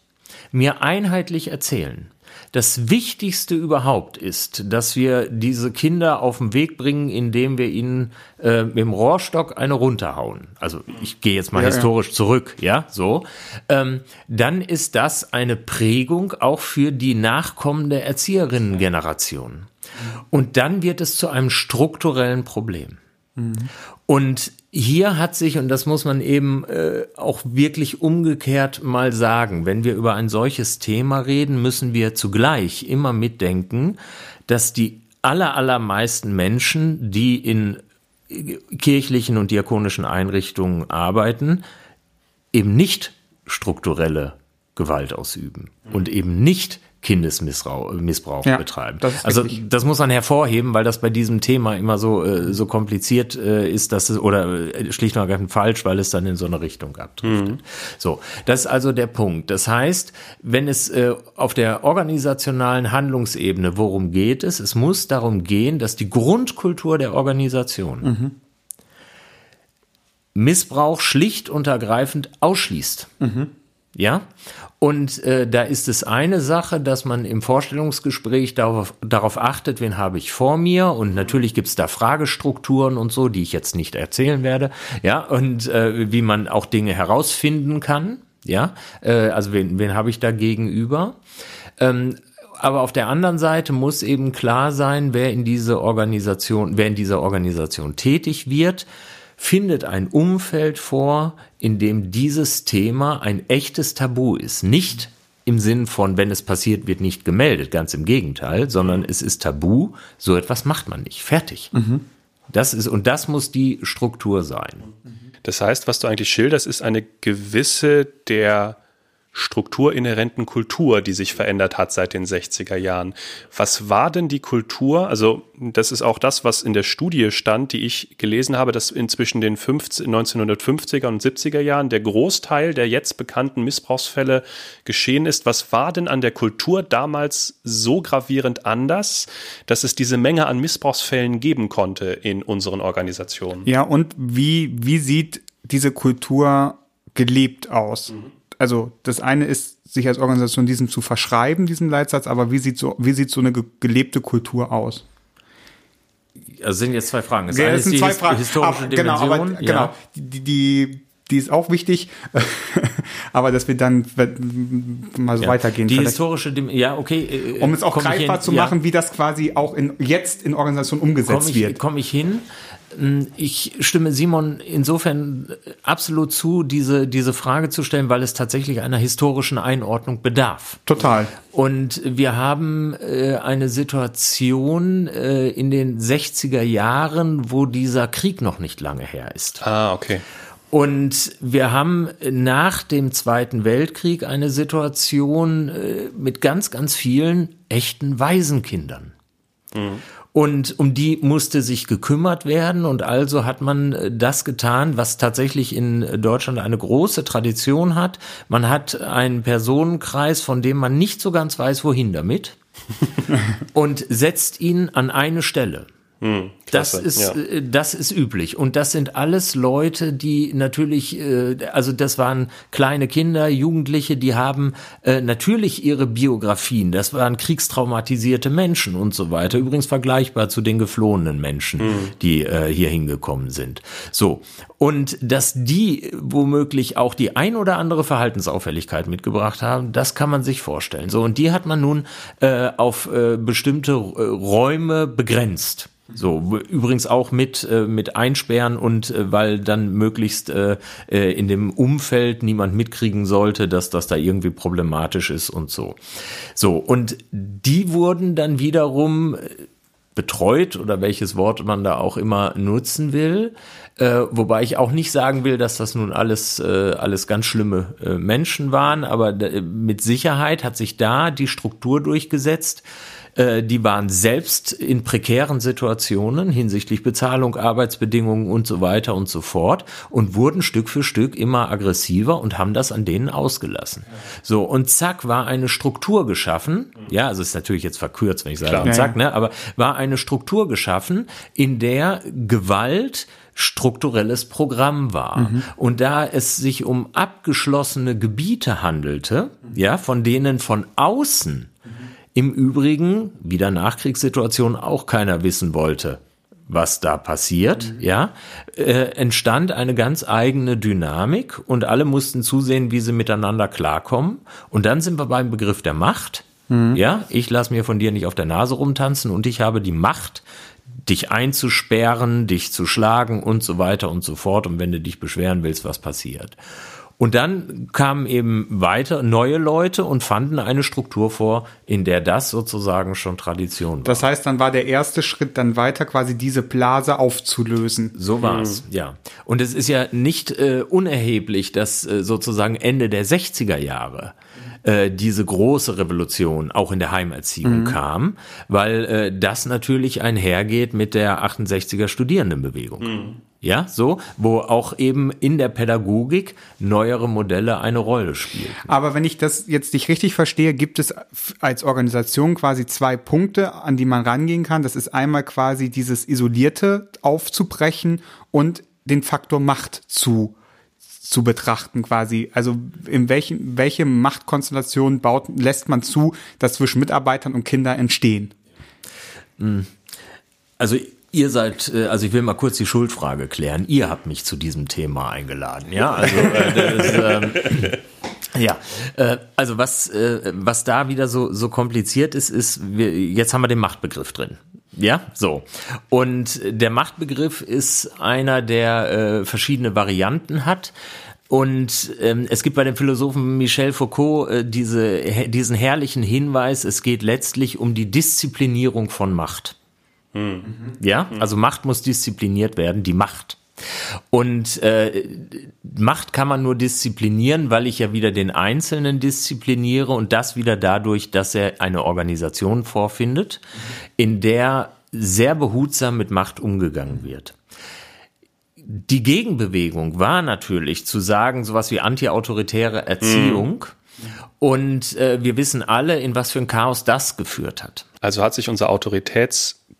mir einheitlich erzählen, das Wichtigste überhaupt ist, dass wir diese Kinder auf den Weg bringen, indem wir ihnen äh, mit dem Rohrstock eine runterhauen. Also ich gehe jetzt mal ja, historisch ja. zurück, ja, so. Ähm, dann ist das eine Prägung auch für die nachkommende Erzieherinnengeneration. Und dann wird es zu einem strukturellen Problem. Und hier hat sich, und das muss man eben äh, auch wirklich umgekehrt mal sagen, wenn wir über ein solches Thema reden, müssen wir zugleich immer mitdenken, dass die aller, allermeisten Menschen, die in kirchlichen und diakonischen Einrichtungen arbeiten, eben nicht strukturelle Gewalt ausüben und eben nicht Kindesmissbrauch Missbrauch ja, betreiben. Das also richtig. das muss man hervorheben, weil das bei diesem Thema immer so äh, so kompliziert äh, ist, dass es oder äh, schlicht und ergreifend falsch, weil es dann in so eine Richtung abdriftet. Mhm. So, das ist also der Punkt. Das heißt, wenn es äh, auf der organisationalen Handlungsebene, worum geht es? Es muss darum gehen, dass die Grundkultur der Organisation mhm. Missbrauch schlicht und ergreifend ausschließt. Mhm. Ja, und äh, da ist es eine Sache, dass man im Vorstellungsgespräch darauf, darauf achtet, wen habe ich vor mir. Und natürlich gibt es da Fragestrukturen und so, die ich jetzt nicht erzählen werde. Ja, und äh, wie man auch Dinge herausfinden kann. Ja, äh, also wen, wen habe ich da gegenüber? Ähm, aber auf der anderen Seite muss eben klar sein, wer in diese Organisation, wer in dieser Organisation tätig wird findet ein Umfeld vor, in dem dieses Thema ein echtes Tabu ist. Nicht im Sinn von, wenn es passiert, wird nicht gemeldet, ganz im Gegenteil, sondern es ist tabu, so etwas macht man nicht. Fertig. Mhm. Das ist, und das muss die Struktur sein. Das heißt, was du eigentlich schilderst, ist eine gewisse der strukturinhärenten Kultur, die sich verändert hat seit den 60er Jahren. Was war denn die Kultur? Also, das ist auch das, was in der Studie stand, die ich gelesen habe, dass inzwischen den 50, 1950er und 70er Jahren der Großteil der jetzt bekannten Missbrauchsfälle geschehen ist. Was war denn an der Kultur damals so gravierend anders, dass es diese Menge an Missbrauchsfällen geben konnte in unseren Organisationen? Ja, und wie, wie sieht diese Kultur gelebt aus? Mhm also das eine ist, sich als Organisation diesem zu verschreiben, diesem Leitsatz, aber wie sieht so, wie sieht so eine gelebte Kultur aus? Also sind jetzt zwei Fragen. Das ja, eine ist die zwei Fragen. historische aber, Genau, aber, ja. genau. Die, die, die ist auch wichtig, [LAUGHS] aber dass wir dann mal so ja. weitergehen. Die historische, Dim ja, okay. Äh, um es auch greifbar zu machen, ja. wie das quasi auch in, jetzt in Organisationen umgesetzt komm ich, wird. Komme ich hin. Hm, ich stimme Simon insofern absolut zu, diese, diese Frage zu stellen, weil es tatsächlich einer historischen Einordnung bedarf. Total. Und wir haben äh, eine Situation äh, in den 60er Jahren, wo dieser Krieg noch nicht lange her ist. Ah, okay. Und wir haben nach dem Zweiten Weltkrieg eine Situation äh, mit ganz, ganz vielen echten Waisenkindern. Mhm. Und um die musste sich gekümmert werden. Und also hat man äh, das getan, was tatsächlich in Deutschland eine große Tradition hat. Man hat einen Personenkreis, von dem man nicht so ganz weiß, wohin damit. [LAUGHS] und setzt ihn an eine Stelle. Hm, das ist ja. Äh, das ist üblich und das sind alles Leute, die natürlich äh, also das waren kleine Kinder, Jugendliche, die haben äh, natürlich ihre Biografien. Das waren kriegstraumatisierte Menschen und so weiter. Übrigens vergleichbar zu den geflohenen Menschen, hm. die hier hingekommen sind. So und dass die womöglich auch die ein oder andere Verhaltensauffälligkeit mitgebracht haben, das kann man sich vorstellen. So und die hat man nun auf bestimmte Räume begrenzt. So, übrigens auch mit, äh, mit Einsperren und äh, weil dann möglichst äh, äh, in dem Umfeld niemand mitkriegen sollte, dass das da irgendwie problematisch ist und so. So, und die wurden dann wiederum äh, betreut oder welches Wort man da auch immer nutzen will. Äh, wobei ich auch nicht sagen will, dass das nun alles, äh, alles ganz schlimme äh, Menschen waren, aber mit Sicherheit hat sich da die Struktur durchgesetzt, äh, die waren selbst in prekären Situationen hinsichtlich Bezahlung, Arbeitsbedingungen und so weiter und so fort und wurden Stück für Stück immer aggressiver und haben das an denen ausgelassen. So, und zack, war eine Struktur geschaffen. Ja, also ist natürlich jetzt verkürzt, wenn ich sage, Klar. zack, ne, aber war eine Struktur geschaffen, in der Gewalt strukturelles Programm war. Mhm. Und da es sich um abgeschlossene Gebiete handelte, ja, von denen von außen im Übrigen, wieder Nachkriegssituation, auch keiner wissen wollte, was da passiert, mhm. ja, äh, entstand eine ganz eigene Dynamik und alle mussten zusehen, wie sie miteinander klarkommen. Und dann sind wir beim Begriff der Macht. Mhm. Ja, ich lasse mir von dir nicht auf der Nase rumtanzen und ich habe die Macht, dich einzusperren, dich zu schlagen und so weiter und so fort. Und wenn du dich beschweren willst, was passiert? Und dann kamen eben weiter neue Leute und fanden eine Struktur vor, in der das sozusagen schon Tradition war. Das heißt, dann war der erste Schritt dann weiter quasi diese Blase aufzulösen. So war es, mhm. ja. Und es ist ja nicht äh, unerheblich, dass äh, sozusagen Ende der 60er Jahre äh, diese große Revolution auch in der Heimerziehung mhm. kam, weil äh, das natürlich einhergeht mit der 68er Studierendenbewegung. Mhm. Ja, so, wo auch eben in der Pädagogik neuere Modelle eine Rolle spielen. Aber wenn ich das jetzt nicht richtig verstehe, gibt es als Organisation quasi zwei Punkte, an die man rangehen kann. Das ist einmal quasi dieses Isolierte aufzubrechen und den Faktor Macht zu zu betrachten quasi. Also in welchen welche Machtkonstellation baut lässt man zu, dass zwischen Mitarbeitern und Kindern entstehen? Hm. Also Ihr seid, äh, also ich will mal kurz die Schuldfrage klären. Ihr habt mich zu diesem Thema eingeladen, ja? Also äh, ähm, [LAUGHS] ja, äh, also was äh, was da wieder so so kompliziert ist, ist wir, jetzt haben wir den Machtbegriff drin. Ja, so. Und der Machtbegriff ist einer, der äh, verschiedene Varianten hat. Und ähm, es gibt bei dem Philosophen Michel Foucault äh, diese, diesen herrlichen Hinweis, es geht letztlich um die Disziplinierung von Macht. Mhm. Ja, also Macht muss diszipliniert werden, die Macht. Und äh, Macht kann man nur disziplinieren, weil ich ja wieder den Einzelnen diszipliniere und das wieder dadurch, dass er eine Organisation vorfindet, in der sehr behutsam mit Macht umgegangen wird. Die Gegenbewegung war natürlich zu sagen, sowas wie antiautoritäre Erziehung. Mhm. Und äh, wir wissen alle, in was für ein Chaos das geführt hat. Also hat sich unser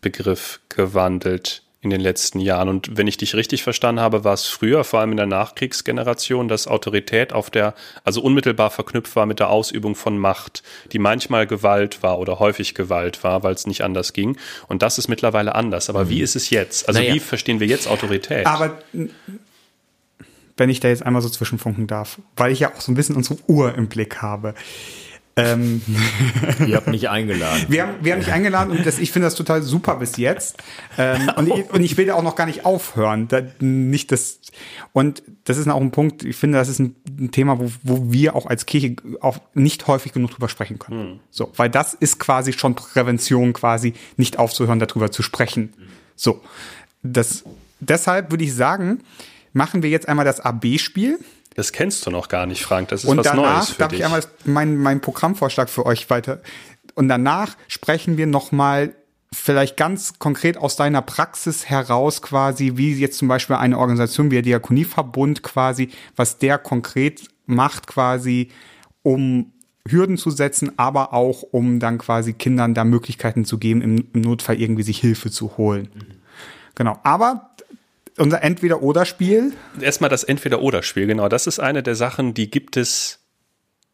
Autoritätsbegriff gewandelt in den letzten Jahren. Und wenn ich dich richtig verstanden habe, war es früher, vor allem in der Nachkriegsgeneration, dass Autorität auf der, also unmittelbar verknüpft war mit der Ausübung von Macht, die manchmal Gewalt war oder häufig Gewalt war, weil es nicht anders ging. Und das ist mittlerweile anders. Aber mhm. wie ist es jetzt? Also naja. wie verstehen wir jetzt Autorität? Aber wenn ich da jetzt einmal so zwischenfunken darf, weil ich ja auch so ein bisschen unsere Uhr im Blick habe. Ähm, [LAUGHS] Ihr habt mich eingeladen. Wir haben, wir haben mich eingeladen und das, ich finde das total super bis jetzt. Ähm, und, ich, und ich will da auch noch gar nicht aufhören. Da, nicht das, und das ist auch ein Punkt, ich finde, das ist ein, ein Thema, wo, wo wir auch als Kirche auch nicht häufig genug drüber sprechen können. Mhm. So, weil das ist quasi schon Prävention, quasi nicht aufzuhören, darüber zu sprechen. So. Das, deshalb würde ich sagen, machen wir jetzt einmal das AB-Spiel. Das kennst du noch gar nicht, Frank. Das ist und was danach Neues für darf dich. ich einmal meinen mein Programmvorschlag für euch weiter. Und danach sprechen wir noch mal vielleicht ganz konkret aus deiner Praxis heraus quasi, wie jetzt zum Beispiel eine Organisation wie der Diakonieverbund quasi, was der konkret macht quasi, um Hürden zu setzen, aber auch um dann quasi Kindern da Möglichkeiten zu geben, im, Notfall irgendwie sich Hilfe zu holen. Mhm. Genau. Aber unser Entweder-Oder-Spiel. Erstmal das Entweder-Oder-Spiel, genau. Das ist eine der Sachen, die gibt es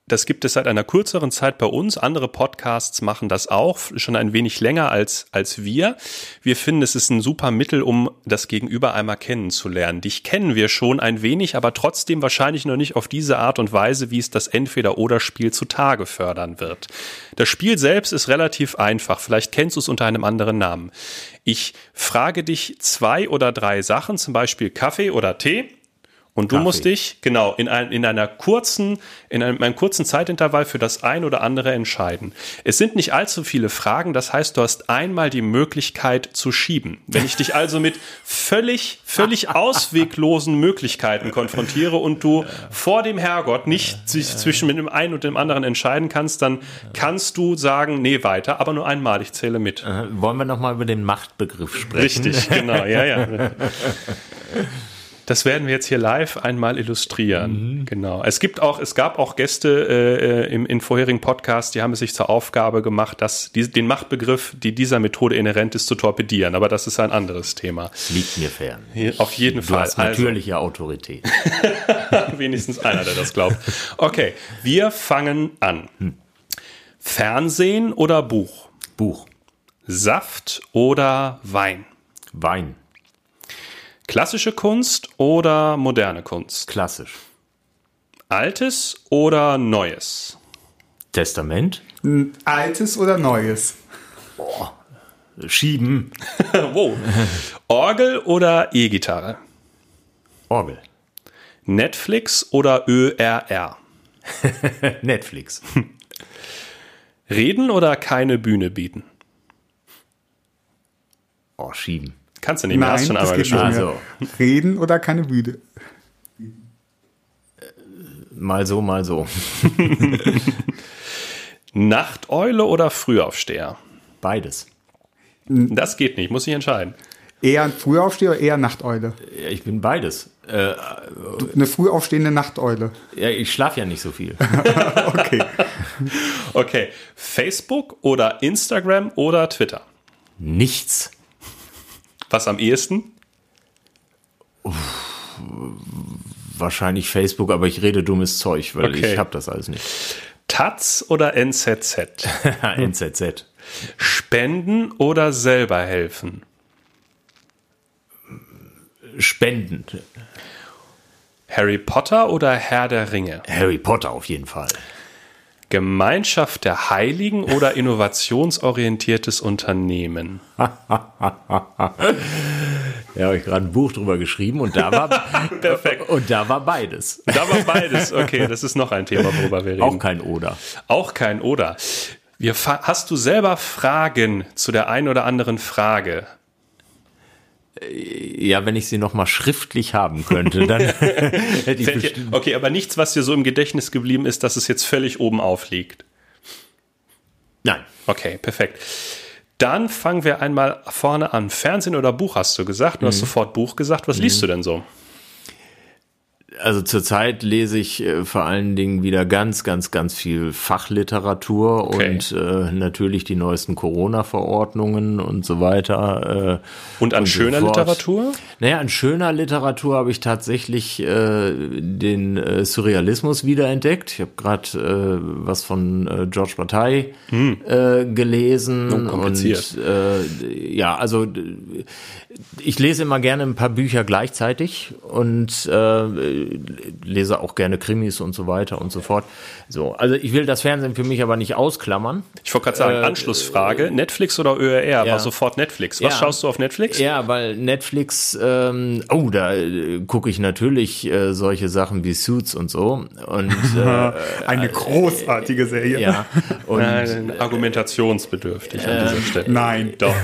das gibt es seit einer kürzeren Zeit bei uns. Andere Podcasts machen das auch, schon ein wenig länger als, als wir. Wir finden, es ist ein super Mittel, um das Gegenüber einmal kennenzulernen. Dich kennen wir schon ein wenig, aber trotzdem wahrscheinlich noch nicht auf diese Art und Weise, wie es das Entweder-Oder-Spiel zutage fördern wird. Das Spiel selbst ist relativ einfach. Vielleicht kennst du es unter einem anderen Namen. Ich frage dich zwei oder drei Sachen, zum Beispiel Kaffee oder Tee. Und du Kaffee. musst dich, genau, in, ein, in einer kurzen, in einem, einem, kurzen Zeitintervall für das ein oder andere entscheiden. Es sind nicht allzu viele Fragen, das heißt, du hast einmal die Möglichkeit zu schieben. Wenn ich dich also mit völlig, völlig [LAUGHS] ausweglosen Möglichkeiten konfrontiere und du vor dem Herrgott nicht sich zwischen mit dem einen und dem anderen entscheiden kannst, dann kannst du sagen, nee, weiter, aber nur einmal, ich zähle mit. Äh, wollen wir nochmal über den Machtbegriff sprechen? Richtig, genau, ja, ja. [LAUGHS] Das werden wir jetzt hier live einmal illustrieren. Mhm. Genau. Es gibt auch, es gab auch Gäste äh, im, in vorherigen Podcasts, die haben es sich zur Aufgabe gemacht, dass die, den Machtbegriff, die dieser Methode inhärent ist, zu torpedieren. Aber das ist ein anderes Thema. Liegt mir fern. Hier, auf jeden du Fall. Hast natürliche also, Autorität. [LAUGHS] Wenigstens einer, der das glaubt. Okay, wir fangen an. Hm. Fernsehen oder Buch? Buch. Saft oder Wein? Wein. Klassische Kunst oder moderne Kunst? Klassisch. Altes oder Neues? Testament? Altes oder Neues? Boah. Schieben. [LAUGHS] wow. Orgel oder E-Gitarre? Orgel. Netflix oder ÖRR? [LAUGHS] Netflix. Reden oder keine Bühne bieten? Oh, schieben. Kannst du nicht mehr, Nein, hast schon einmal geschrieben. Also. Reden oder keine Bühne? Mal so, mal so. [LAUGHS] Nachteule oder Frühaufsteher? Beides. Das geht nicht, muss ich entscheiden. Eher ein Frühaufsteher oder eher Nachteule? Ich bin beides. Äh, Eine frühaufstehende Nachteule. Ja, ich schlafe ja nicht so viel. [LAUGHS] okay. Okay. Facebook oder Instagram oder Twitter? Nichts. Was am ehesten? Wahrscheinlich Facebook, aber ich rede dummes Zeug, weil okay. ich habe das alles nicht. Taz oder NZZ? NZZ. [LAUGHS] Spenden oder selber helfen? Spenden. Harry Potter oder Herr der Ringe? Harry Potter auf jeden Fall. Gemeinschaft der Heiligen oder innovationsorientiertes Unternehmen? Da habe ich gerade ein Buch drüber geschrieben und da war [LAUGHS] perfekt. Und da war beides. Da war beides. Okay, das ist noch ein Thema, worüber wir reden. Auch kein Oder. Auch kein Oder. Wir, hast du selber Fragen zu der einen oder anderen Frage? Ja, wenn ich sie noch mal schriftlich haben könnte, dann [LAUGHS] hätte ich bestimmt. Okay, aber nichts, was dir so im Gedächtnis geblieben ist, dass es jetzt völlig oben aufliegt. Nein. Okay, perfekt. Dann fangen wir einmal vorne an. Fernsehen oder Buch hast du gesagt. Du mhm. hast sofort Buch gesagt. Was mhm. liest du denn so? Also zurzeit lese ich äh, vor allen Dingen wieder ganz, ganz, ganz viel Fachliteratur okay. und äh, natürlich die neuesten Corona-Verordnungen und so weiter. Äh, und an und schöner so Literatur? Naja, an schöner Literatur habe ich tatsächlich äh, den äh, Surrealismus wiederentdeckt. Ich habe gerade äh, was von George Bataille hm. gelesen. Oh, und äh, ja, also ich lese immer gerne ein paar Bücher gleichzeitig und lese auch gerne Krimis und so weiter und so fort. So, also ich will das Fernsehen für mich aber nicht ausklammern. Ich wollte gerade sagen, äh, Anschlussfrage, Netflix oder ÖRR? Ja. War sofort Netflix. Was ja. schaust du auf Netflix? Ja, weil Netflix, ähm, oh, da äh, gucke ich natürlich äh, solche Sachen wie Suits und so. Und [LAUGHS] äh, eine großartige Serie. Ja. Und, Nein, argumentationsbedürftig an dieser Stelle. Nein. Doch.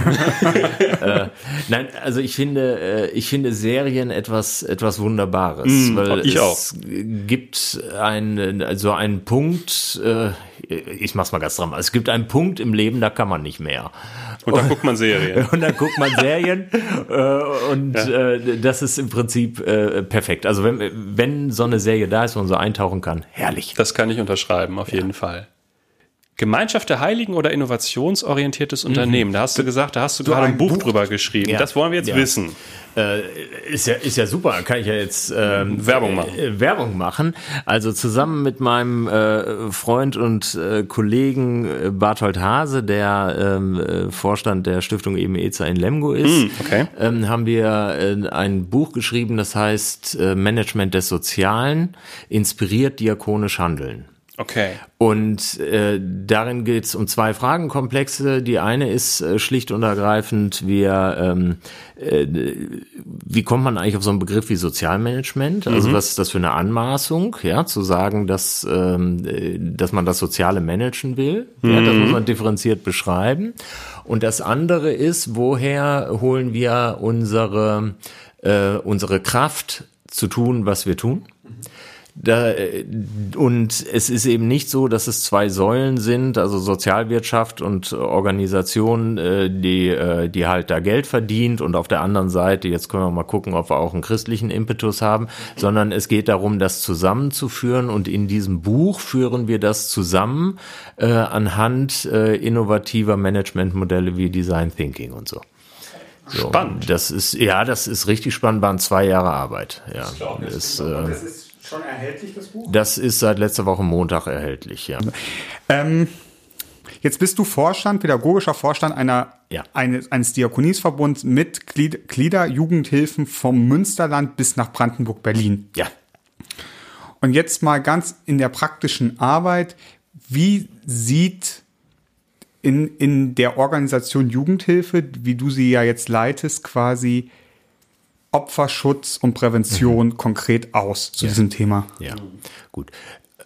[LAUGHS] nein, also ich finde, ich finde Serien etwas, etwas Wunderbares. Mm, weil ich es auch. gibt einen, also einen Punkt, äh, ich mach's mal ganz dran, es gibt einen Punkt im Leben, da kann man nicht mehr. Und dann guckt man Serien. [LAUGHS] Und dann guckt man Serien äh, und ja. äh, das ist im Prinzip äh, perfekt. Also wenn, wenn so eine Serie da ist, wo man so eintauchen kann, herrlich. Das kann ich unterschreiben, auf ja. jeden Fall. Gemeinschaft der Heiligen oder innovationsorientiertes mhm. Unternehmen? Da hast du gesagt, da hast du so gerade ein, Buch, Buch, drüber geschrieben. Ja. Das wollen wir jetzt ja. wissen. Äh, ist ja ist ja super, kann ich ja jetzt ähm, Werbung machen. Äh, Werbung machen. Also zusammen mit meinem äh, Freund und äh, Kollegen äh, Barthold Hase, der ähm, äh, Vorstand der Stiftung Eben EZA in Lemgo ist, mm, okay. ähm, haben wir äh, ein Buch geschrieben, das heißt äh, Management des Sozialen, inspiriert diakonisch handeln. Okay. Und äh, darin geht es um zwei Fragenkomplexe. Die eine ist äh, schlicht und ergreifend, wir, ähm, äh, wie kommt man eigentlich auf so einen Begriff wie Sozialmanagement? Also mhm. was ist das für eine Anmaßung, ja, zu sagen, dass, ähm, dass man das Soziale managen will? Mhm. Ja, das muss man differenziert beschreiben. Und das andere ist, woher holen wir unsere, äh, unsere Kraft zu tun, was wir tun? Da, und es ist eben nicht so, dass es zwei Säulen sind, also Sozialwirtschaft und Organisation, äh, die, äh, die halt da Geld verdient und auf der anderen Seite, jetzt können wir mal gucken, ob wir auch einen christlichen Impetus haben, sondern es geht darum, das zusammenzuführen und in diesem Buch führen wir das zusammen äh, anhand äh, innovativer Managementmodelle wie Design Thinking und so. So, spannend. Das ist, ja, das ist richtig spannend, waren zwei Jahre Arbeit. Ja, das, ist, äh, das ist schon erhältlich, das Buch? Das ist seit letzter Woche Montag erhältlich, ja. Ähm, jetzt bist du Vorstand, pädagogischer Vorstand einer, ja. eines, eines Diakoniesverbunds mit Glieder, Jugendhilfen vom Münsterland bis nach Brandenburg-Berlin. Ja. Und jetzt mal ganz in der praktischen Arbeit, wie sieht in, in der Organisation Jugendhilfe, wie du sie ja jetzt leitest, quasi Opferschutz und Prävention mhm. konkret aus zu ja. diesem Thema? Ja, gut.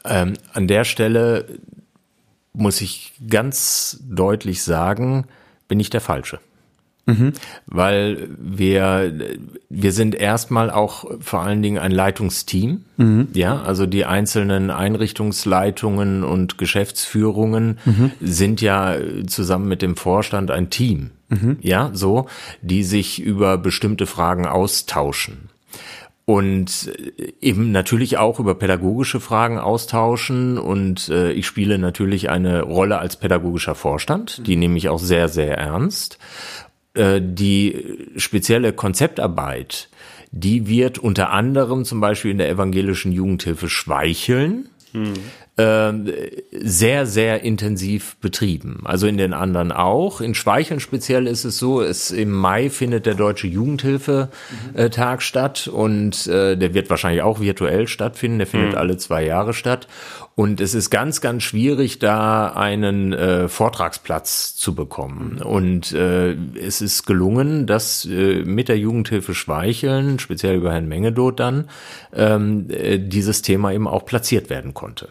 Ähm, an der Stelle muss ich ganz deutlich sagen, bin ich der Falsche. Mhm. Weil wir, wir sind erstmal auch vor allen Dingen ein Leitungsteam. Mhm. Ja, also die einzelnen Einrichtungsleitungen und Geschäftsführungen mhm. sind ja zusammen mit dem Vorstand ein Team. Mhm. Ja, so, die sich über bestimmte Fragen austauschen und eben natürlich auch über pädagogische Fragen austauschen. Und äh, ich spiele natürlich eine Rolle als pädagogischer Vorstand, die nehme ich auch sehr, sehr ernst. Äh, die spezielle Konzeptarbeit, die wird unter anderem zum Beispiel in der evangelischen Jugendhilfe schweicheln. Mhm. Äh, sehr, sehr intensiv betrieben. Also in den anderen auch. In Schweicheln speziell ist es so, es im Mai findet der Deutsche Jugendhilfe-Tag statt und äh, der wird wahrscheinlich auch virtuell stattfinden. Der findet mhm. alle zwei Jahre statt. Und es ist ganz, ganz schwierig, da einen äh, Vortragsplatz zu bekommen. Und äh, es ist gelungen, dass äh, mit der Jugendhilfe Schweicheln, speziell über Herrn Mengedot dann, ähm, äh, dieses Thema eben auch platziert werden konnte.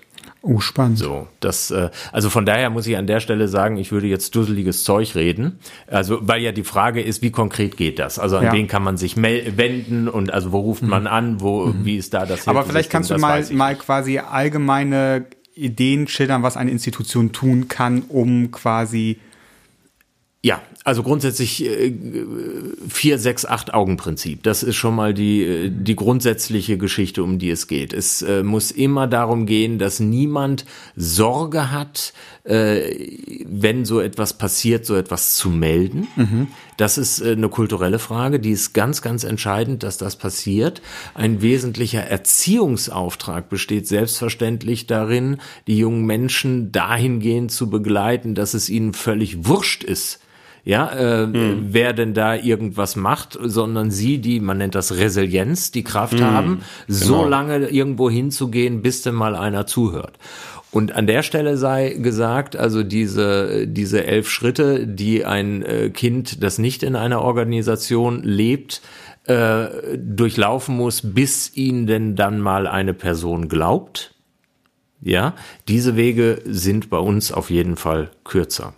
Oh, spannend. So, das, äh, also von daher muss ich an der Stelle sagen, ich würde jetzt dusseliges Zeug reden. Also, weil ja die Frage ist, wie konkret geht das? Also an ja. wen kann man sich wenden und also wo ruft man mhm. an, wo, mhm. wie ist da das? Aber vielleicht kannst du mal, mal quasi allgemeine Ideen schildern, was eine Institution tun kann, um quasi ja, also grundsätzlich äh, 4, 6, 8 Augen-Prinzip. Das ist schon mal die, äh, die grundsätzliche Geschichte, um die es geht. Es äh, muss immer darum gehen, dass niemand Sorge hat, äh, wenn so etwas passiert, so etwas zu melden. Mhm. Das ist äh, eine kulturelle Frage, die ist ganz, ganz entscheidend, dass das passiert. Ein wesentlicher Erziehungsauftrag besteht selbstverständlich darin, die jungen Menschen dahingehend zu begleiten, dass es ihnen völlig wurscht ist, ja, äh, hm. wer denn da irgendwas macht, sondern sie, die, man nennt das Resilienz, die Kraft hm. haben, genau. so lange irgendwo hinzugehen, bis denn mal einer zuhört. Und an der Stelle sei gesagt, also diese, diese elf Schritte, die ein äh, Kind, das nicht in einer Organisation lebt, äh, durchlaufen muss, bis ihn denn dann mal eine Person glaubt. Ja, diese Wege sind bei uns auf jeden Fall kürzer.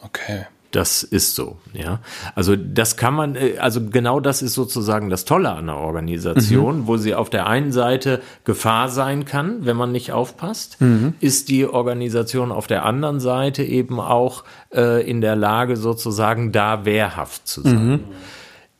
Okay. Das ist so, ja. Also das kann man, äh, also genau das ist sozusagen das Tolle an der Organisation, mhm. wo sie auf der einen Seite Gefahr sein kann, wenn man nicht aufpasst, mhm. ist die Organisation auf der anderen Seite eben auch äh, in der Lage, sozusagen da wehrhaft zu sein. Mhm.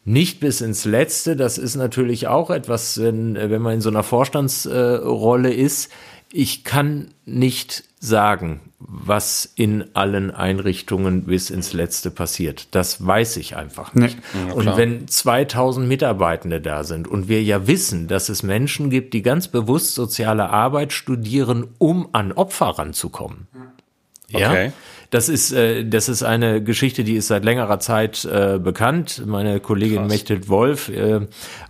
Nicht bis ins Letzte, das ist natürlich auch etwas, wenn, wenn man in so einer Vorstandsrolle äh, ist. Ich kann nicht sagen, was in allen Einrichtungen bis ins Letzte passiert. Das weiß ich einfach nicht. Nee. Ja, und wenn 2000 Mitarbeitende da sind und wir ja wissen, dass es Menschen gibt, die ganz bewusst soziale Arbeit studieren, um an Opfer ranzukommen. Ja. Das ist, äh, das ist eine Geschichte, die ist seit längerer Zeit äh, bekannt. Meine Kollegin Mechthild Wolf äh,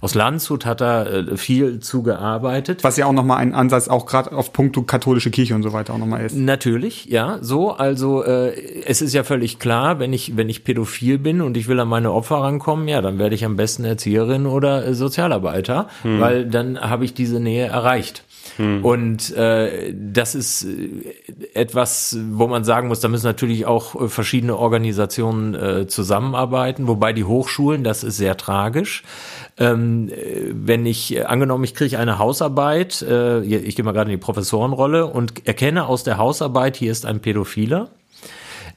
aus Landshut hat da äh, viel zugearbeitet. Was ja auch nochmal ein Ansatz auch gerade auf Punkto katholische Kirche und so weiter auch nochmal ist. Natürlich, ja, so. Also äh, es ist ja völlig klar, wenn ich, wenn ich pädophil bin und ich will an meine Opfer rankommen, ja, dann werde ich am besten Erzieherin oder äh, Sozialarbeiter, hm. weil dann habe ich diese Nähe erreicht. Hm. Und äh, das ist äh, etwas, wo man sagen muss, da müssen natürlich auch äh, verschiedene Organisationen äh, zusammenarbeiten, wobei die Hochschulen, das ist sehr tragisch. Ähm, äh, wenn ich, angenommen, ich kriege eine Hausarbeit, äh, ich gehe mal gerade in die Professorenrolle und erkenne aus der Hausarbeit, hier ist ein Pädophiler,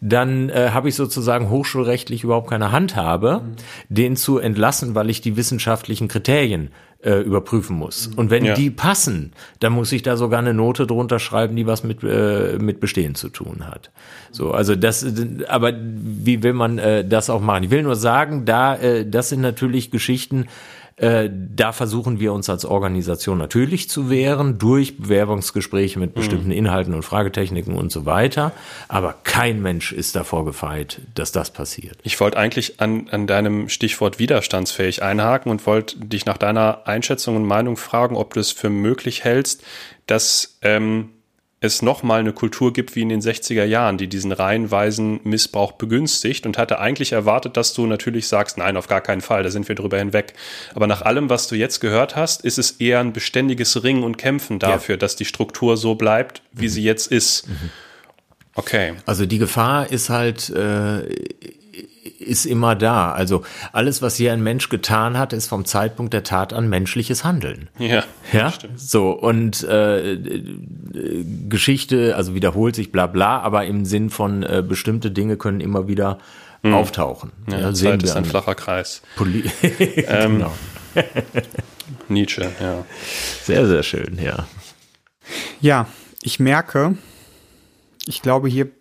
dann äh, habe ich sozusagen hochschulrechtlich überhaupt keine Handhabe, mhm. den zu entlassen, weil ich die wissenschaftlichen Kriterien äh, überprüfen muss. Und wenn ja. die passen, dann muss ich da sogar eine Note drunter schreiben, die was mit äh, mit Bestehen zu tun hat. So, also das, aber wie will man äh, das auch machen? Ich will nur sagen, da äh, das sind natürlich Geschichten, äh, da versuchen wir uns als Organisation natürlich zu wehren durch Bewerbungsgespräche mit bestimmten mhm. Inhalten und Fragetechniken und so weiter. Aber kein Mensch ist davor gefeit, dass das passiert. Ich wollte eigentlich an, an deinem Stichwort widerstandsfähig einhaken und wollte dich nach deiner Einschätzung und Meinung fragen, ob du es für möglich hältst, dass ähm, es nochmal eine Kultur gibt wie in den 60er Jahren, die diesen reihenweisen Missbrauch begünstigt und hatte eigentlich erwartet, dass du natürlich sagst, nein, auf gar keinen Fall, da sind wir drüber hinweg. Aber nach allem, was du jetzt gehört hast, ist es eher ein beständiges Ringen und Kämpfen dafür, ja. dass die Struktur so bleibt, wie mhm. sie jetzt ist. Mhm. Okay. Also die Gefahr ist halt, äh, ist immer da. Also alles, was hier ein Mensch getan hat, ist vom Zeitpunkt der Tat an menschliches Handeln. Ja. Ja. Stimmt. So und äh, Geschichte, also wiederholt sich, bla bla, aber im Sinn von äh, bestimmte Dinge können immer wieder hm. auftauchen. Ja, ja Zeit ist ein flacher Kreis. Poli [LAUGHS] ähm, genau. Nietzsche, ja. Sehr, sehr schön, ja. Ja, ich merke, ich glaube, hier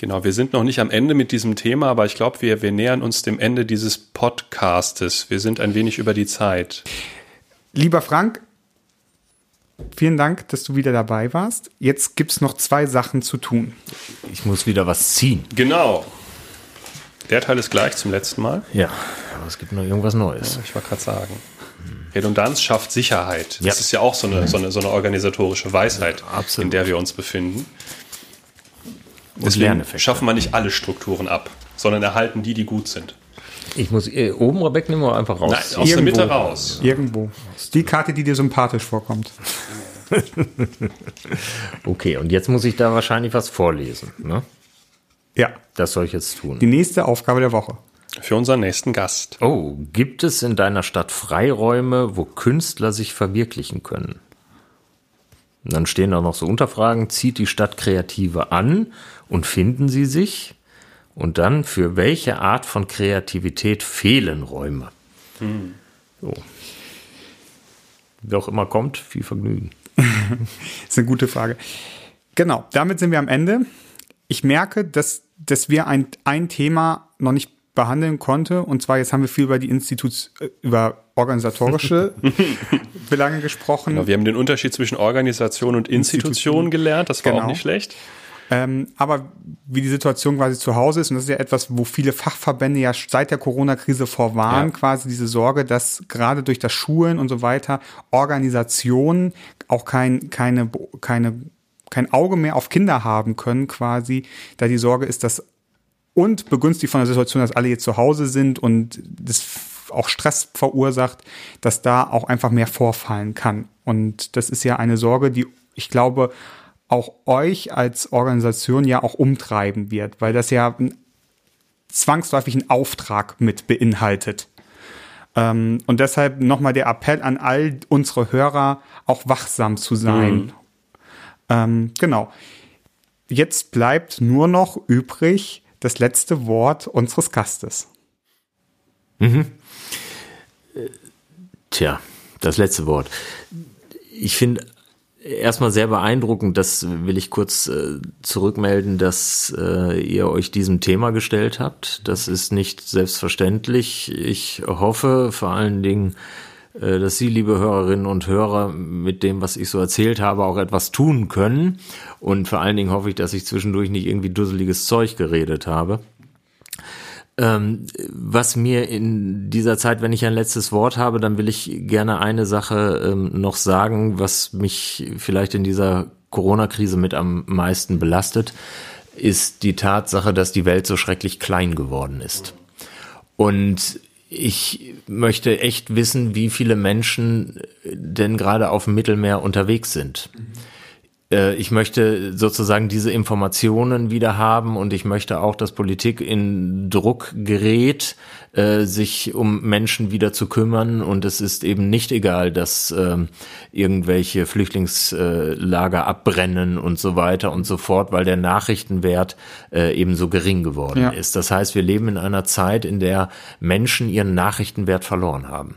Genau, wir sind noch nicht am Ende mit diesem Thema, aber ich glaube, wir, wir nähern uns dem Ende dieses Podcastes. Wir sind ein wenig über die Zeit. Lieber Frank, vielen Dank, dass du wieder dabei warst. Jetzt gibt es noch zwei Sachen zu tun. Ich muss wieder was ziehen. Genau. Der Teil ist gleich zum letzten Mal. Ja, aber es gibt noch irgendwas Neues. Ja, ich wollte gerade sagen. Redundanz schafft Sicherheit. Das ja. ist ja auch so eine, so, eine, so eine organisatorische Weisheit, ja, in der wir uns befinden. Deswegen schaffen wir nicht alle Strukturen ab, sondern erhalten die, die gut sind. Ich muss äh, oben wegnehmen oder einfach raus? Nein, aus Irgendwo. der Mitte raus. Irgendwo. Die Karte, die dir sympathisch vorkommt. [LAUGHS] okay, und jetzt muss ich da wahrscheinlich was vorlesen. Ne? Ja. Das soll ich jetzt tun. Die nächste Aufgabe der Woche. Für unseren nächsten Gast. Oh, gibt es in deiner Stadt Freiräume, wo Künstler sich verwirklichen können? Und dann stehen da noch so Unterfragen. Zieht die Stadt Kreative an und finden sie sich? Und dann, für welche Art von Kreativität fehlen Räume? Hm. So. Wer auch immer kommt, viel Vergnügen. das [LAUGHS] ist eine gute Frage. Genau, damit sind wir am Ende. Ich merke, dass, dass wir ein, ein Thema noch nicht behandeln konnte. Und zwar jetzt haben wir viel über die Instituts, äh, über organisatorische [LAUGHS] Belange gesprochen. Genau, wir haben den Unterschied zwischen Organisation und Institution, Institution gelernt. Das war genau. auch nicht schlecht. Ähm, aber wie die Situation quasi zu Hause ist, und das ist ja etwas, wo viele Fachverbände ja seit der Corona-Krise vorwarnen, ja. quasi diese Sorge, dass gerade durch das Schulen und so weiter Organisationen auch kein, keine, keine, kein Auge mehr auf Kinder haben können, quasi, da die Sorge ist, dass und begünstigt von der Situation, dass alle jetzt zu Hause sind und das auch Stress verursacht, dass da auch einfach mehr vorfallen kann. Und das ist ja eine Sorge, die ich glaube auch euch als Organisation ja auch umtreiben wird, weil das ja zwangsläufig einen Auftrag mit beinhaltet. Ähm, und deshalb nochmal der Appell an all unsere Hörer, auch wachsam zu sein. Mhm. Ähm, genau. Jetzt bleibt nur noch übrig, das letzte Wort unseres Gastes. Mhm. Tja, das letzte Wort. Ich finde erstmal sehr beeindruckend, das will ich kurz äh, zurückmelden, dass äh, ihr euch diesem Thema gestellt habt. Das ist nicht selbstverständlich. Ich hoffe vor allen Dingen, äh, dass Sie, liebe Hörerinnen und Hörer, mit dem, was ich so erzählt habe, auch etwas tun können. Und vor allen Dingen hoffe ich, dass ich zwischendurch nicht irgendwie dusseliges Zeug geredet habe. Ähm, was mir in dieser Zeit, wenn ich ein letztes Wort habe, dann will ich gerne eine Sache ähm, noch sagen, was mich vielleicht in dieser Corona-Krise mit am meisten belastet, ist die Tatsache, dass die Welt so schrecklich klein geworden ist. Und ich möchte echt wissen, wie viele Menschen denn gerade auf dem Mittelmeer unterwegs sind. Mhm ich möchte sozusagen diese Informationen wieder haben und ich möchte auch, dass Politik in Druck gerät, äh, sich um Menschen wieder zu kümmern und es ist eben nicht egal, dass äh, irgendwelche Flüchtlingslager abbrennen und so weiter und so fort, weil der Nachrichtenwert äh, eben so gering geworden ja. ist. Das heißt, wir leben in einer Zeit, in der Menschen ihren Nachrichtenwert verloren haben.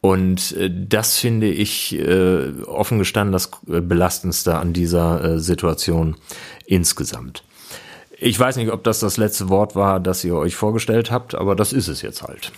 Und äh, das finde ich äh, offen gestanden das äh, Belastendste an dieser Situation insgesamt. Ich weiß nicht, ob das das letzte Wort war, das ihr euch vorgestellt habt, aber das ist es jetzt halt.